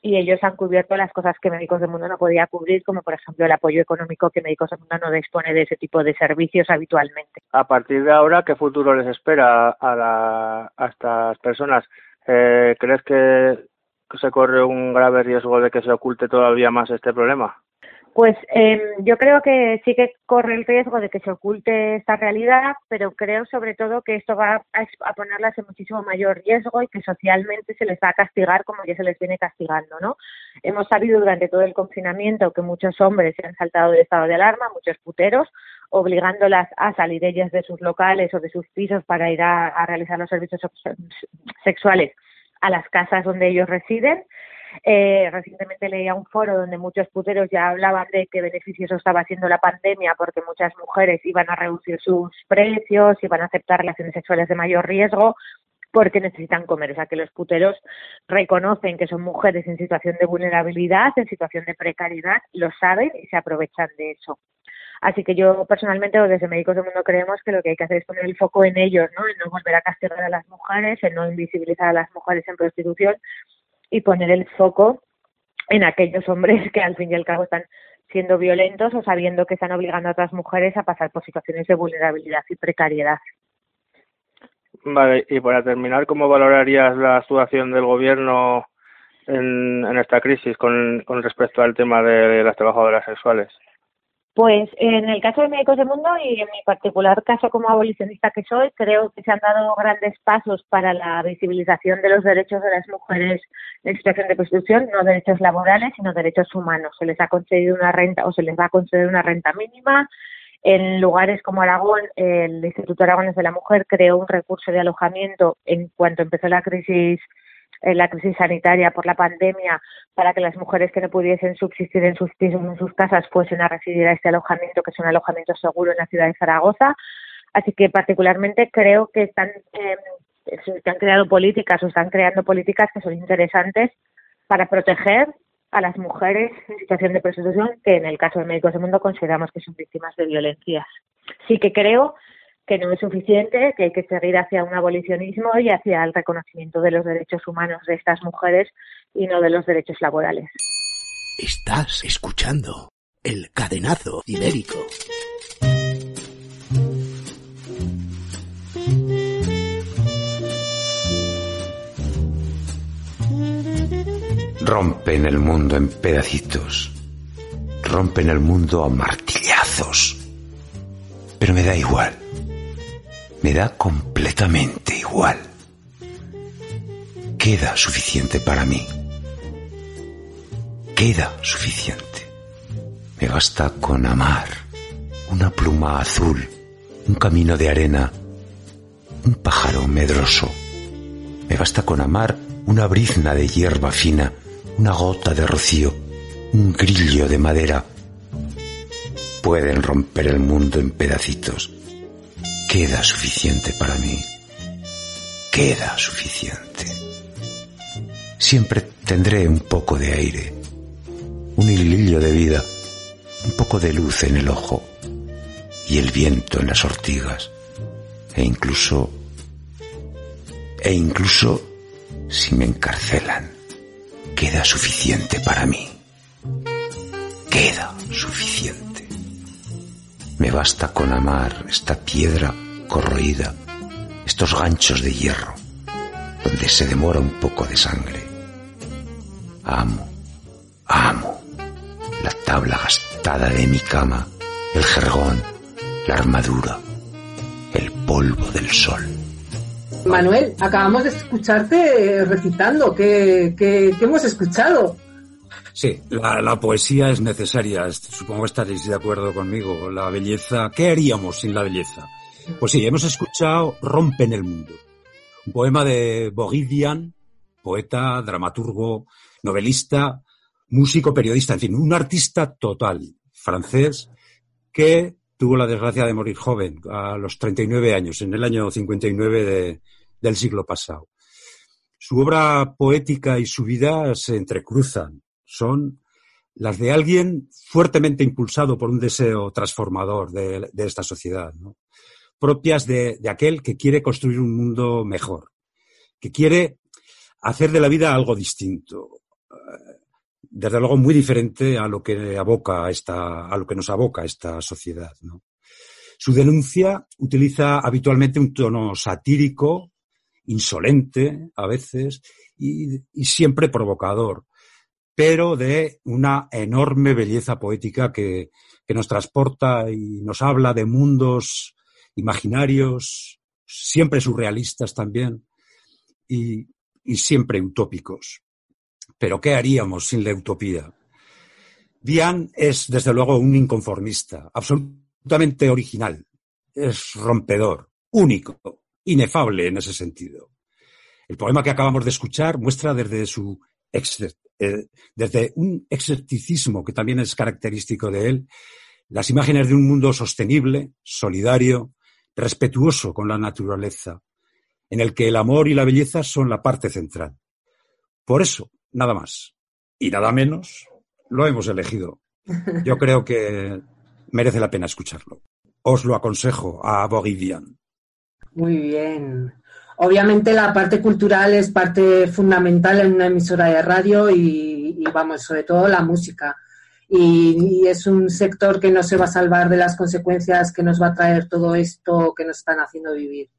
y ellos han cubierto las cosas que Médicos del Mundo no podía cubrir, como por ejemplo el apoyo económico que Médicos del Mundo no dispone de ese tipo de servicios habitualmente. A partir de ahora, ¿qué futuro les espera a, la, a estas personas? Eh, ¿Crees que se corre un grave riesgo de que se oculte todavía más este problema? Pues eh, yo creo que sí que corre el riesgo de que se oculte esta realidad, pero creo sobre todo que esto va a, a, ponerlas en muchísimo mayor riesgo y que socialmente se les va a castigar como ya se les viene castigando, ¿no? Hemos sabido durante todo el confinamiento que muchos hombres se han saltado del estado de alarma, muchos puteros, obligándolas a salir ellas de sus locales o de sus pisos para ir a, realizar los servicios sexuales a las casas donde ellos residen eh, recientemente leía un foro donde muchos puteros ya hablaban de qué beneficios estaba haciendo la pandemia porque muchas mujeres iban a reducir sus precios, iban a aceptar relaciones sexuales de mayor riesgo porque necesitan comer. O sea, que los puteros reconocen que son mujeres en situación de vulnerabilidad, en situación de precariedad, lo saben y se aprovechan de eso. Así que yo personalmente desde Médicos del Mundo creemos que lo que hay que hacer es poner el foco en ellos, ¿no? En no volver a castigar a las mujeres, en no invisibilizar a las mujeres en prostitución y poner el foco en aquellos hombres que al fin y al cabo están siendo violentos o sabiendo que están obligando a otras mujeres a pasar por situaciones de vulnerabilidad y precariedad. Vale, y para terminar, ¿cómo valorarías la actuación del gobierno en, esta crisis con respecto al tema de las trabajadoras sexuales? Pues en el caso de Médicos del Mundo y en mi particular caso como abolicionista que soy, creo que se han dado grandes pasos para la visibilización de los derechos de las mujeres en situación de prostitución, no derechos laborales, sino derechos humanos. Se les ha concedido una renta o se les va a conceder una renta mínima. En lugares como Aragón, el Instituto Aragones de la Mujer creó un recurso de alojamiento en cuanto empezó la crisis la crisis sanitaria por la pandemia para que las mujeres que no pudiesen subsistir en sus pisos en sus casas fuesen a residir a este alojamiento que es un alojamiento seguro en la ciudad de Zaragoza así que particularmente creo que están eh, han creado políticas o están creando políticas que son interesantes para proteger a las mujeres en situación de prostitución que en el caso de Médicos del Mundo consideramos que son víctimas de violencias. Sí que creo que no es suficiente, que hay que seguir hacia un abolicionismo y hacia el reconocimiento de los derechos humanos de estas mujeres y no de los derechos laborales. Estás escuchando el cadenazo ibérico. Rompen el mundo en pedacitos. Rompen el mundo a martillazos. Pero me da igual me da completamente igual. Queda suficiente para mí. Queda suficiente. Me basta con amar una pluma azul, un camino de arena, un pájaro medroso. Me basta con amar una brizna de hierba fina, una gota de rocío, un grillo de madera. Pueden romper el mundo en pedacitos Queda suficiente para mí. Queda suficiente. Siempre tendré un poco de aire, un hilillo de vida, un poco de luz en el ojo y el viento en las ortigas e incluso e incluso si me encarcelan queda suficiente para mí. Queda suficiente. Me basta con amar esta piedra corroída, estos ganchos de hierro, donde se demora un poco de sangre. Amo, amo la tabla gastada de mi cama, el jergón, la armadura, el polvo del sol. Manuel, acabamos de escucharte recitando. ¿Qué, qué, qué hemos escuchado? Sí, la, la, poesía es necesaria. Supongo que estaréis de acuerdo conmigo. La belleza, ¿qué haríamos sin la belleza? Pues sí, hemos escuchado Rompen el mundo. Un poema de Bogidian, poeta, dramaturgo, novelista, músico, periodista, en fin, un artista total, francés, que tuvo la desgracia de morir joven, a los 39 años, en el año 59 de, del siglo pasado. Su obra poética y su vida se entrecruzan. Son las de alguien fuertemente impulsado por un deseo transformador de, esta sociedad, propias de, aquel que quiere construir un mundo mejor, que quiere hacer de la vida algo distinto, desde luego muy diferente a lo que aboca esta, a lo que nos aboca esta sociedad. Su denuncia utiliza habitualmente un tono satírico, insolente a veces y, siempre provocador, pero de una enorme belleza poética que, nos transporta y nos habla de mundos imaginarios, siempre surrealistas también y, y siempre utópicos. Pero ¿qué haríamos sin la utopía? Diane es, desde luego, un inconformista, absolutamente original, es rompedor, único, inefable en ese sentido. El poema que acabamos de escuchar muestra desde su eh, desde un exerticismo que también es característico de él, las imágenes de un mundo sostenible, solidario, respetuoso con la naturaleza, en el que el amor y la belleza son la parte central. Por eso, nada más y nada menos, lo hemos elegido. Yo <laughs> creo que merece la pena escucharlo. Os lo aconsejo a Bogidian. Muy bien. Obviamente la parte cultural es parte fundamental en una emisora de radio y, vamos, sobre todo la música. Y, y, es un sector que no se va a salvar de las consecuencias que nos va a traer todo esto que nos están haciendo vivir.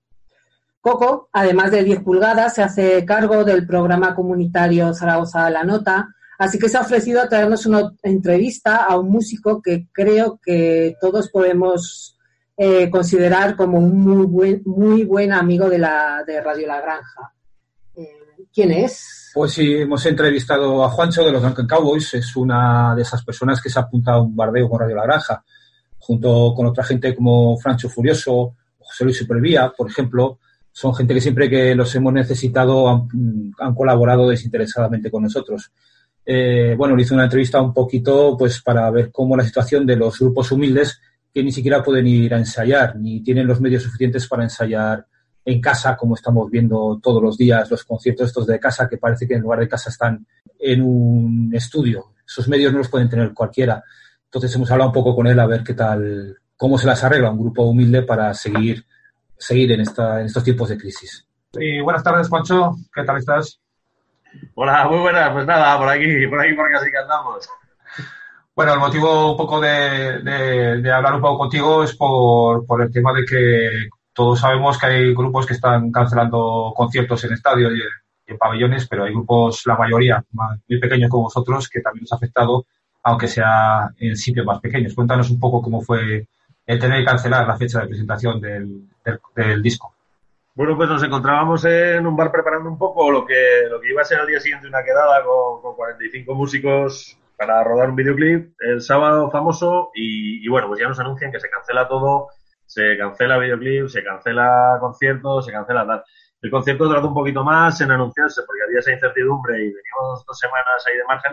Coco, además de 10 pulgadas, se hace cargo del programa comunitario Zaragoza La Nota, así que se ha ofrecido a traernos una entrevista a un músico que creo que todos podemos eh, considerar como un muy buen, muy buen amigo de, la, de Radio La Granja. Eh, ¿Quién es? Pues sí, hemos entrevistado a Juancho de los Drunken Cowboys, es una de esas personas que se apunta a un bardeo con Radio La Granja, junto con otra gente como Francho Furioso, José Luis Supervía, por ejemplo, son gente que siempre que los hemos necesitado han, han colaborado desinteresadamente con nosotros. Eh, bueno, le hice una entrevista un poquito pues para ver cómo la situación de los grupos humildes que ni siquiera pueden ir a ensayar, ni tienen los medios suficientes para ensayar en casa, como estamos viendo todos los días, los conciertos estos de casa, que parece que en lugar de casa están en un estudio. Esos medios no los pueden tener cualquiera. Entonces hemos hablado un poco con él a ver qué tal, cómo se las arregla un grupo humilde para seguir seguir en, esta, en estos tiempos de crisis. Y buenas tardes, Pancho. ¿Qué tal estás? Hola, muy buenas. Pues nada, por aquí, por aquí porque así que andamos. Bueno, el motivo un poco de, de, hablar un poco contigo es por, el tema de que todos sabemos que hay grupos que están cancelando conciertos en estadios y en, pabellones, pero hay grupos, la mayoría, muy pequeños como vosotros, que también os ha afectado, aunque sea en sitios más pequeños. Cuéntanos un poco cómo fue el tener que cancelar la fecha de presentación del, disco. Bueno, pues nos encontrábamos en un bar preparando un poco lo que, lo que iba a ser al día siguiente una quedada con, con 45 músicos para rodar un videoclip el sábado famoso y, y, bueno, pues ya nos anuncian que se cancela todo, se cancela videoclip, se cancela concierto, se cancela tal. El concierto tardó un poquito más en anunciarse porque había esa incertidumbre y veníamos dos semanas ahí de margen,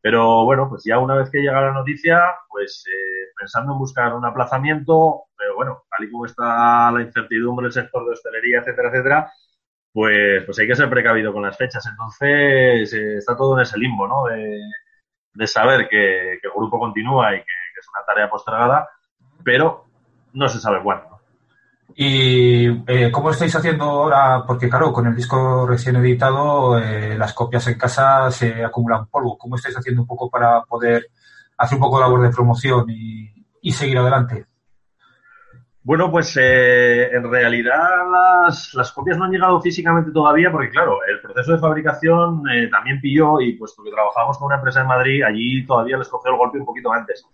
pero bueno, pues ya una vez que llega la noticia, pues eh, pensando en buscar un aplazamiento, pero bueno, tal y como está la incertidumbre del sector de hostelería, etcétera, etcétera, pues, pues hay que ser precavido con las fechas. Entonces eh, está todo en ese limbo, ¿no? De, de saber que, el grupo continúa y que, es una tarea postergada, pero no se sabe cuándo. ¿Y eh, cómo estáis haciendo ahora? Porque claro, con el disco recién editado, eh, las copias en casa se acumulan polvo. ¿Cómo estáis haciendo un poco para poder hacer un poco de labor de promoción y seguir adelante? Bueno, pues eh, en realidad las, las, copias no han llegado físicamente todavía porque, claro, el proceso de fabricación eh, también pilló y puesto que trabajamos con una empresa en Madrid, allí todavía les cogió el golpe un poquito antes.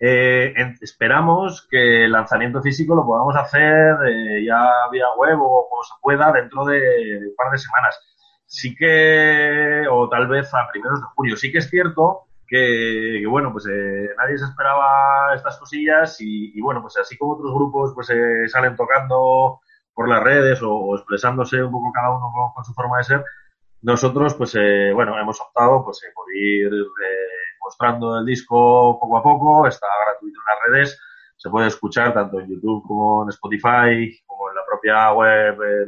Eh, esperamos que el lanzamiento físico lo podamos hacer eh, ya vía web o como se pueda dentro de un par de semanas. Sí que, o tal vez a primeros de julio. Sí que es cierto que, bueno, pues eh, nadie se esperaba estas cosillas y, bueno, pues así como otros grupos pues salen tocando por las redes o, expresándose un poco cada uno con, su forma de ser, nosotros pues bueno, hemos optado pues por ir mostrando el disco poco a poco, está gratuito en las redes, se puede escuchar tanto en YouTube como en Spotify, como en la propia web eh,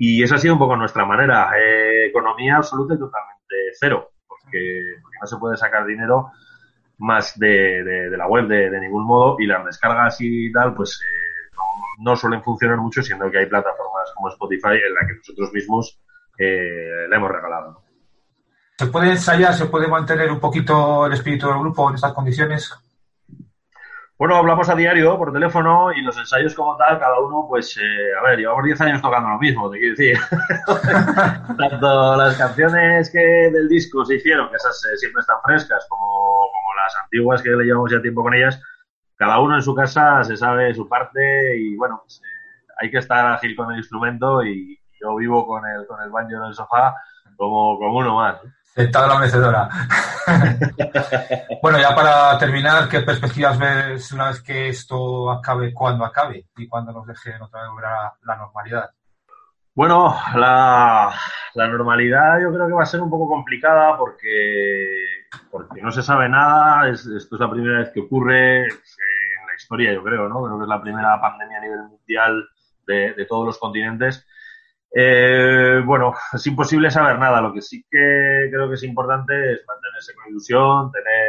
y esa ha sido un poco nuestra manera. Eh, economía absoluta y totalmente cero, porque, no se puede sacar dinero más de, la web de, ningún modo y las descargas y tal, pues eh, no, suelen funcionar mucho, siendo que hay plataformas como Spotify en la que nosotros mismos eh, le hemos regalado. ¿Se puede ensayar, se puede mantener un poquito el espíritu del grupo en estas condiciones? Bueno, hablamos a diario por teléfono y los ensayos como tal, cada uno, pues, eh, a ver, llevamos 10 años tocando lo mismo, te quiero decir. <laughs> Tanto las canciones que del disco se hicieron, que esas eh, siempre están frescas, como, como las antiguas que le llevamos ya tiempo con ellas, cada uno en su casa se sabe su parte y, bueno, pues, eh, hay que estar ágil con el instrumento y yo vivo con el, con el banjo en el sofá como, como uno más. Sentado la mecedora. <laughs> bueno, ya para terminar, ¿qué perspectivas ves una vez que esto acabe, cuando acabe y cuando nos dejen otra vez la, la normalidad? Bueno, la, la, normalidad yo creo que va a ser un poco complicada porque, porque no se sabe nada. esto es la primera vez que ocurre en la historia, yo creo, ¿no? Creo que es la primera pandemia a nivel mundial de, de todos los continentes. Eh, bueno, es imposible saber nada. Lo que sí que creo que es importante es mantenerse con ilusión, tener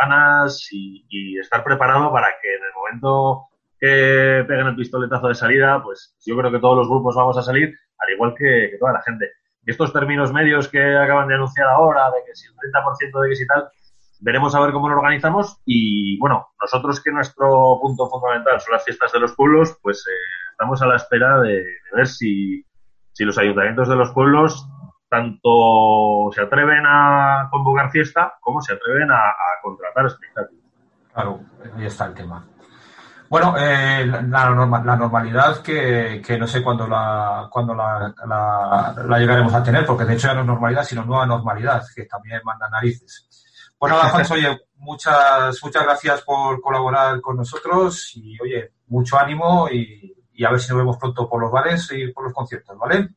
ganas y, estar preparado para que en el momento que peguen el pistoletazo de salida, pues yo creo que todos los grupos vamos a salir, al igual que, toda la gente. Y estos términos medios que acaban de anunciar ahora, de que si el 30% de que si tal, veremos a ver cómo lo organizamos. Y bueno, nosotros que nuestro punto fundamental son las fiestas de los pueblos, pues eh, estamos a la espera de ver si si los ayuntamientos de los pueblos tanto se atreven a convocar fiesta como se atreven a, contratar espectáculos. Claro, ahí está el tema. Bueno, eh, la, la, normalidad que, no sé cuándo la, cuándo la, la, llegaremos a tener, porque de hecho ya no es normalidad, sino nueva normalidad, que también manda narices. Bueno, Alfonso, oye, muchas, muchas gracias por colaborar con nosotros y, oye, mucho ánimo y, y a ver si nos vemos pronto por los bares y por los conciertos, ¿vale?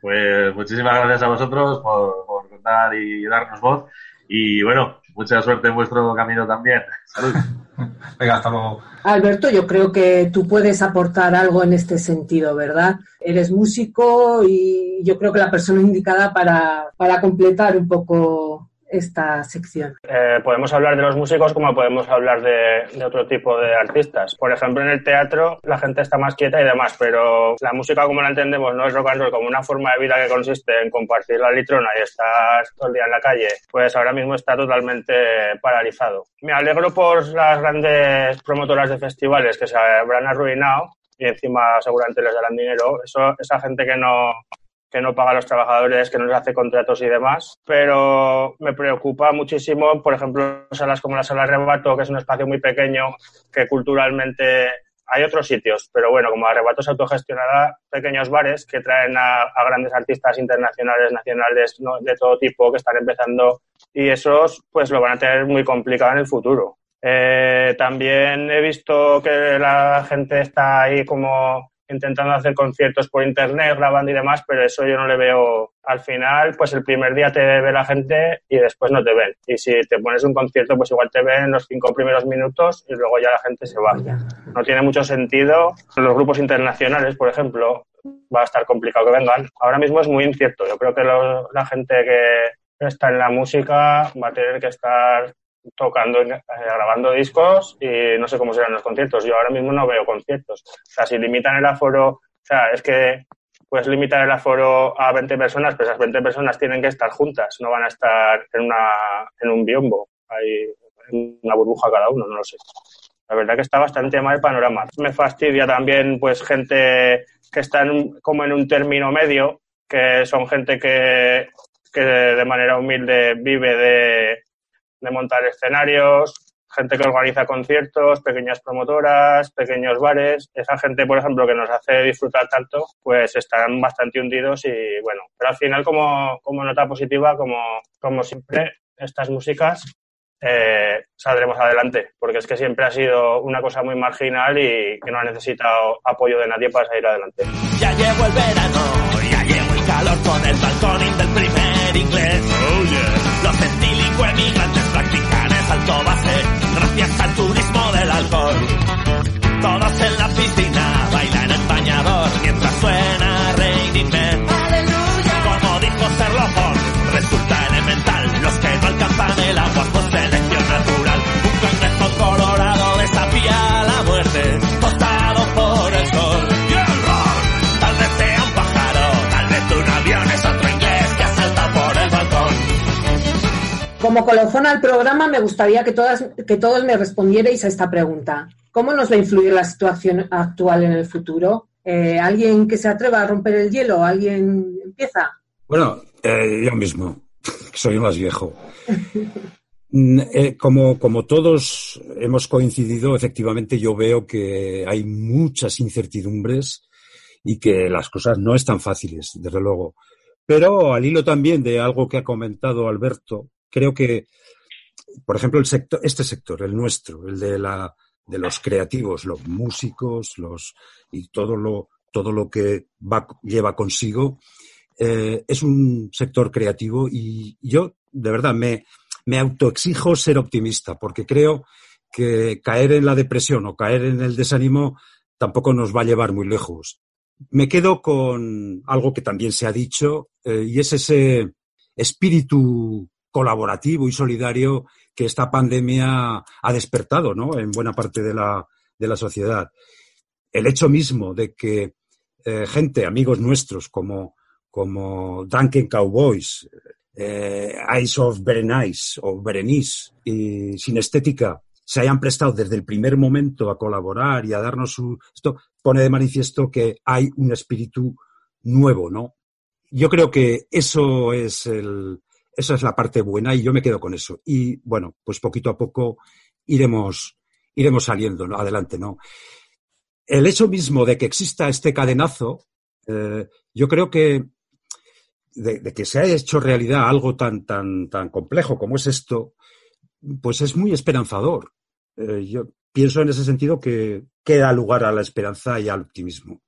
Pues muchísimas gracias a vosotros por, contar y darnos voz. Y bueno, mucha suerte en vuestro camino también. Salud. <laughs> Venga, hasta luego. Alberto, yo creo que tú puedes aportar algo en este sentido, ¿verdad? Eres músico y yo creo que la persona indicada para, para completar un poco esta sección? Eh, podemos hablar de los músicos como podemos hablar de, otro tipo de artistas. Por ejemplo, en el teatro la gente está más quieta y demás, pero la música como la entendemos no es rock and roll como una forma de vida que consiste en compartir la litrona y estar todo el día en la calle, pues ahora mismo está totalmente paralizado. Me alegro por las grandes promotoras de festivales que se habrán arruinado y encima seguramente les darán dinero. Eso, esa gente que no, que no paga a los trabajadores, que no les hace contratos y demás, pero me preocupa muchísimo, por ejemplo, salas como la Sala Arrebato, que es un espacio muy pequeño, que culturalmente hay otros sitios, pero bueno, como Arrebato es autogestionada, pequeños bares que traen a, grandes artistas internacionales, nacionales, de todo tipo, que están empezando, y esos pues lo van a tener muy complicado en el futuro. Eh, también he visto que la gente está ahí como intentando hacer conciertos por internet, grabando y demás, pero eso yo no le veo. Al final, pues el primer día te ve la gente y después no te ven. Y si te pones un concierto, pues igual te ven los cinco primeros minutos y luego ya la gente se va. No tiene mucho sentido. Los grupos internacionales, por ejemplo, va a estar complicado que vengan. Ahora mismo es muy incierto. Yo creo que la gente que está en la música va a tener que estar tocando, eh, grabando discos y no sé cómo serán los conciertos. Yo ahora mismo no veo conciertos. O sea, si limitan el aforo, o sea, es que puedes limitar el aforo a 20 personas, pero esas 20 personas tienen que estar juntas, no van a estar en, una, en un biombo, hay una burbuja cada uno, no lo sé. La verdad que está bastante mal el panorama. Me fastidia también pues gente que está como en un término medio, que son gente que, que de manera humilde vive de, de montar escenarios, gente que organiza conciertos, pequeñas promotoras, pequeños bares. Esa gente, por ejemplo, que nos hace disfrutar tanto, pues están bastante hundidos y bueno, pero al final como, como nota positiva, como, como siempre, estas músicas eh, saldremos adelante, porque es que siempre ha sido una cosa muy marginal y que no ha necesitado apoyo de nadie para salir adelante. Ya llegó el verano, ya llegó el calor con el balcón del primer inglés. Oh, yeah. Los emigrantes salto base gracias al turismo del alcohol. Todos en la piscina bailan en bañador mientras suena Como colofón al programa, me gustaría que, todas, que todos me respondierais a esta pregunta. ¿Cómo nos va a influir la situación actual en el futuro? Eh, ¿Alguien que se atreva a romper el hielo? ¿Alguien empieza? Bueno, eh, yo mismo, <laughs> soy más viejo. Mm, eh, como, como todos hemos coincidido, efectivamente yo veo que hay muchas incertidumbres y que las cosas no están fáciles, desde luego. Pero al hilo también de algo que ha comentado Alberto, creo que, por ejemplo, el sector, este sector, el nuestro, el de la, de los creativos, los músicos, los y todo lo, todo lo que va, lleva consigo, eh, es un sector creativo y yo, de verdad, me, me autoexijo ser optimista, porque creo que caer en la depresión o caer en el desánimo tampoco nos va a llevar muy lejos. Me quedo con algo que también se ha dicho, eh, y es ese espíritu colaborativo y solidario que esta pandemia ha despertado ¿no? en buena parte de la, de la sociedad. El hecho mismo de que eh, gente, amigos nuestros como, como Duncan Cowboys, eh, Eyes of Berenice o Berenice y Sin Estética se hayan prestado desde el primer momento a colaborar y a darnos su... Esto pone de manifiesto que hay un espíritu nuevo, ¿no? Yo creo que eso es el, esa es la parte buena y yo me quedo con eso. Y bueno, pues poquito a poco iremos, iremos saliendo ¿no? adelante, ¿no? El hecho mismo de que exista este cadenazo, eh, yo creo que de, que se haya hecho realidad algo tan, tan, tan complejo como es esto, pues es muy esperanzador. Eh, yo pienso en ese sentido que queda lugar a la esperanza y al optimismo.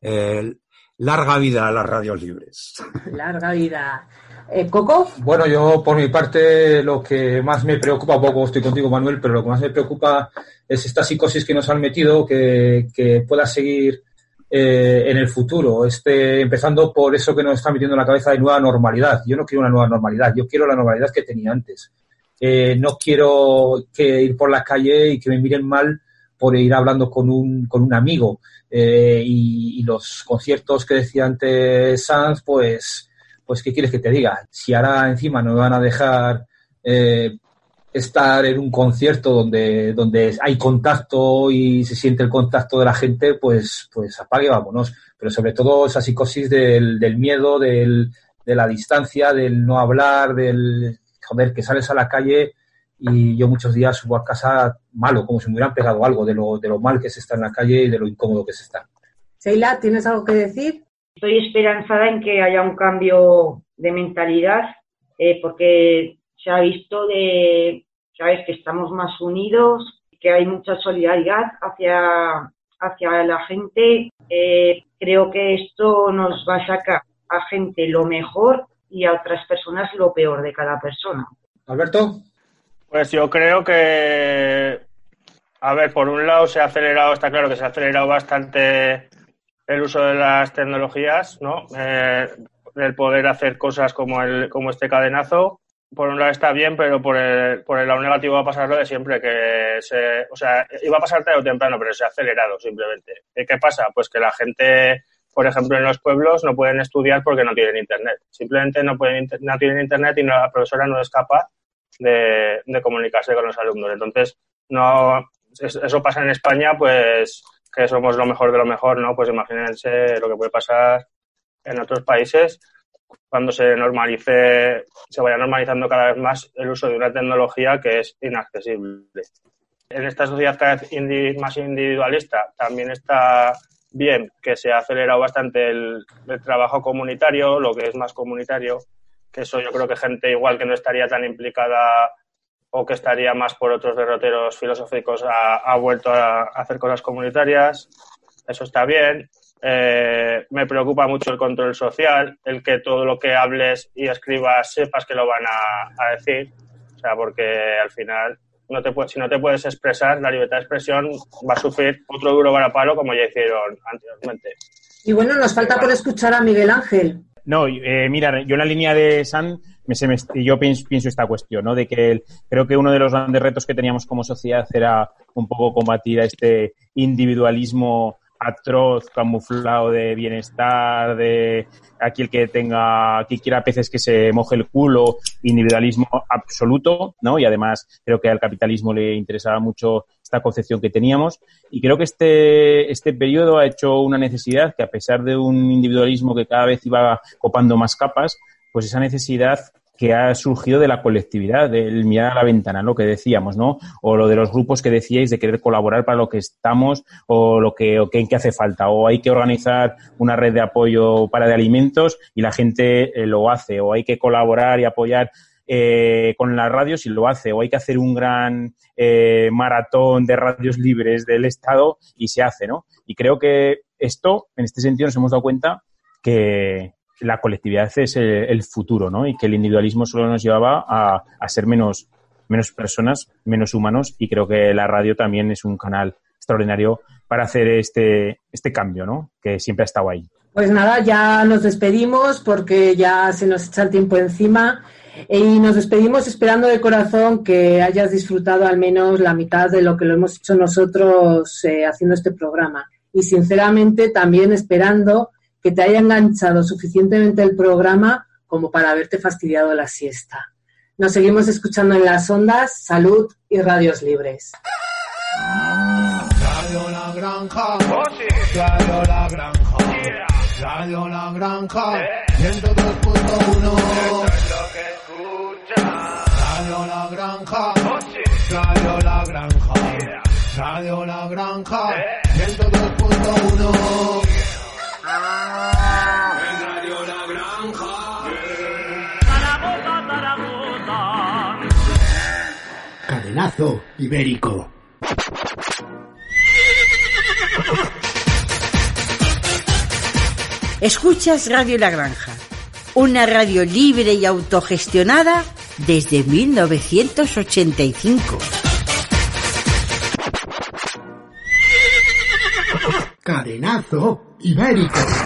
Eh, larga vida a las radios libres. Larga vida. Eh, ¿Coco? Bueno, yo por mi parte lo que más me preocupa, poco estoy contigo Manuel, pero lo que más me preocupa es esta psicosis que nos han metido, que, pueda seguir eh, en el futuro, este, empezando por eso que nos está metiendo en la cabeza de nueva normalidad. Yo no quiero una nueva normalidad, yo quiero la normalidad que tenía antes. Eh, no quiero que ir por la calle y que me miren mal por ir hablando con un, con un amigo. Y, y, los conciertos que decía antes Sanz, pues, pues, ¿qué quieres que te diga? Si ahora encima no me van a dejar eh, estar en un concierto donde, donde hay contacto y se siente el contacto de la gente, pues, pues apague, vámonos. Pero sobre todo esa psicosis del, del miedo, del, de la distancia, del no hablar, del, joder, que sales a la calle y yo muchos días subo a casa malo, como si me hubieran pegado algo de lo, de lo mal que se está en la calle y de lo incómodo que se está. Sheila, ¿tienes algo que decir? Estoy esperanzada en que haya un cambio de mentalidad, eh, porque se ha visto de, sabes, que estamos más unidos, que hay mucha solidaridad hacia, hacia la gente. Eh, creo que esto nos va a sacar a gente lo mejor y a otras personas lo peor de cada persona. Alberto. Pues yo creo que, a ver, por un lado se ha acelerado, está claro que se ha acelerado bastante el uso de las tecnologías, ¿no? Eh, el poder hacer cosas como, el, como este cadenazo. Por un lado está bien, pero por el, por el lado negativo va a pasar lo de siempre, que se, o sea, iba a pasar tarde o temprano, pero se ha acelerado simplemente. ¿Qué pasa? Pues que la gente, por ejemplo, en los pueblos no pueden estudiar porque no tienen internet. Simplemente no, pueden, no tienen internet y la profesora no es capaz de, de, comunicarse con los alumnos. Entonces, no eso pasa en España, pues que somos lo mejor de lo mejor, ¿no? Pues imagínense lo que puede pasar en otros países cuando se normalice, se vaya normalizando cada vez más el uso de una tecnología que es inaccesible. En esta sociedad cada vez más individualista también está bien que se ha acelerado bastante el, trabajo comunitario, lo que es más comunitario, que eso yo creo que gente igual que no estaría tan implicada o que estaría más por otros derroteros filosóficos ha, vuelto a hacer cosas comunitarias. Eso está bien. Eh, me preocupa mucho el control social, el que todo lo que hables y escribas sepas que lo van a, decir. O sea, porque al final, no te, si no te puedes expresar, la libertad de expresión va a sufrir otro duro varapalo como ya hicieron anteriormente. Y bueno, nos falta por escuchar a Miguel Ángel. No, eh, mira, yo en la línea de San, yo pienso, esta cuestión, ¿no? De que creo que uno de los grandes retos que teníamos como sociedad era un poco combatir a este individualismo atroz, camuflado de bienestar, de aquí el que tenga, aquí quiera peces que se moje el culo, individualismo absoluto, ¿no? Y además creo que al capitalismo le interesaba mucho esta concepción que teníamos. Y creo que este, este periodo ha hecho una necesidad que a pesar de un individualismo que cada vez iba copando más capas, pues esa necesidad que ha surgido de la colectividad, del mirar a la ventana, lo que decíamos, ¿no? O lo de los grupos que decíais de querer colaborar para lo que estamos o lo que, o que, en qué hace falta. O hay que organizar una red de apoyo para de alimentos y la gente eh, lo hace. O hay que colaborar y apoyar eh, con las radios y lo hace. O hay que hacer un gran eh, maratón de radios libres del Estado y se hace, ¿no? Y creo que esto, en este sentido, nos hemos dado cuenta que, la colectividad es el, futuro, ¿no? Y que el individualismo solo nos llevaba a, ser menos, menos personas, menos humanos, y creo que la radio también es un canal extraordinario para hacer este, este cambio, ¿no? Que siempre ha estado ahí. Pues nada, ya nos despedimos porque ya se nos echa el tiempo encima y nos despedimos esperando de corazón que hayas disfrutado al menos la mitad de lo que lo hemos hecho nosotros eh, haciendo este programa. Y sinceramente también esperando que te haya enganchado suficientemente el programa como para haberte fastidiado la siesta. Nos seguimos escuchando en las ondas, salud y radios libres. Radio La Granja, Radio La Granja, Radio La Granja, 102.1. Radio La Granja, Radio La Granja, Radio La Granja, 102.1. Cadenazo ibérico. Escuchas Radio La Granja, una radio libre y autogestionada desde 1985. Cadenazo ibérico.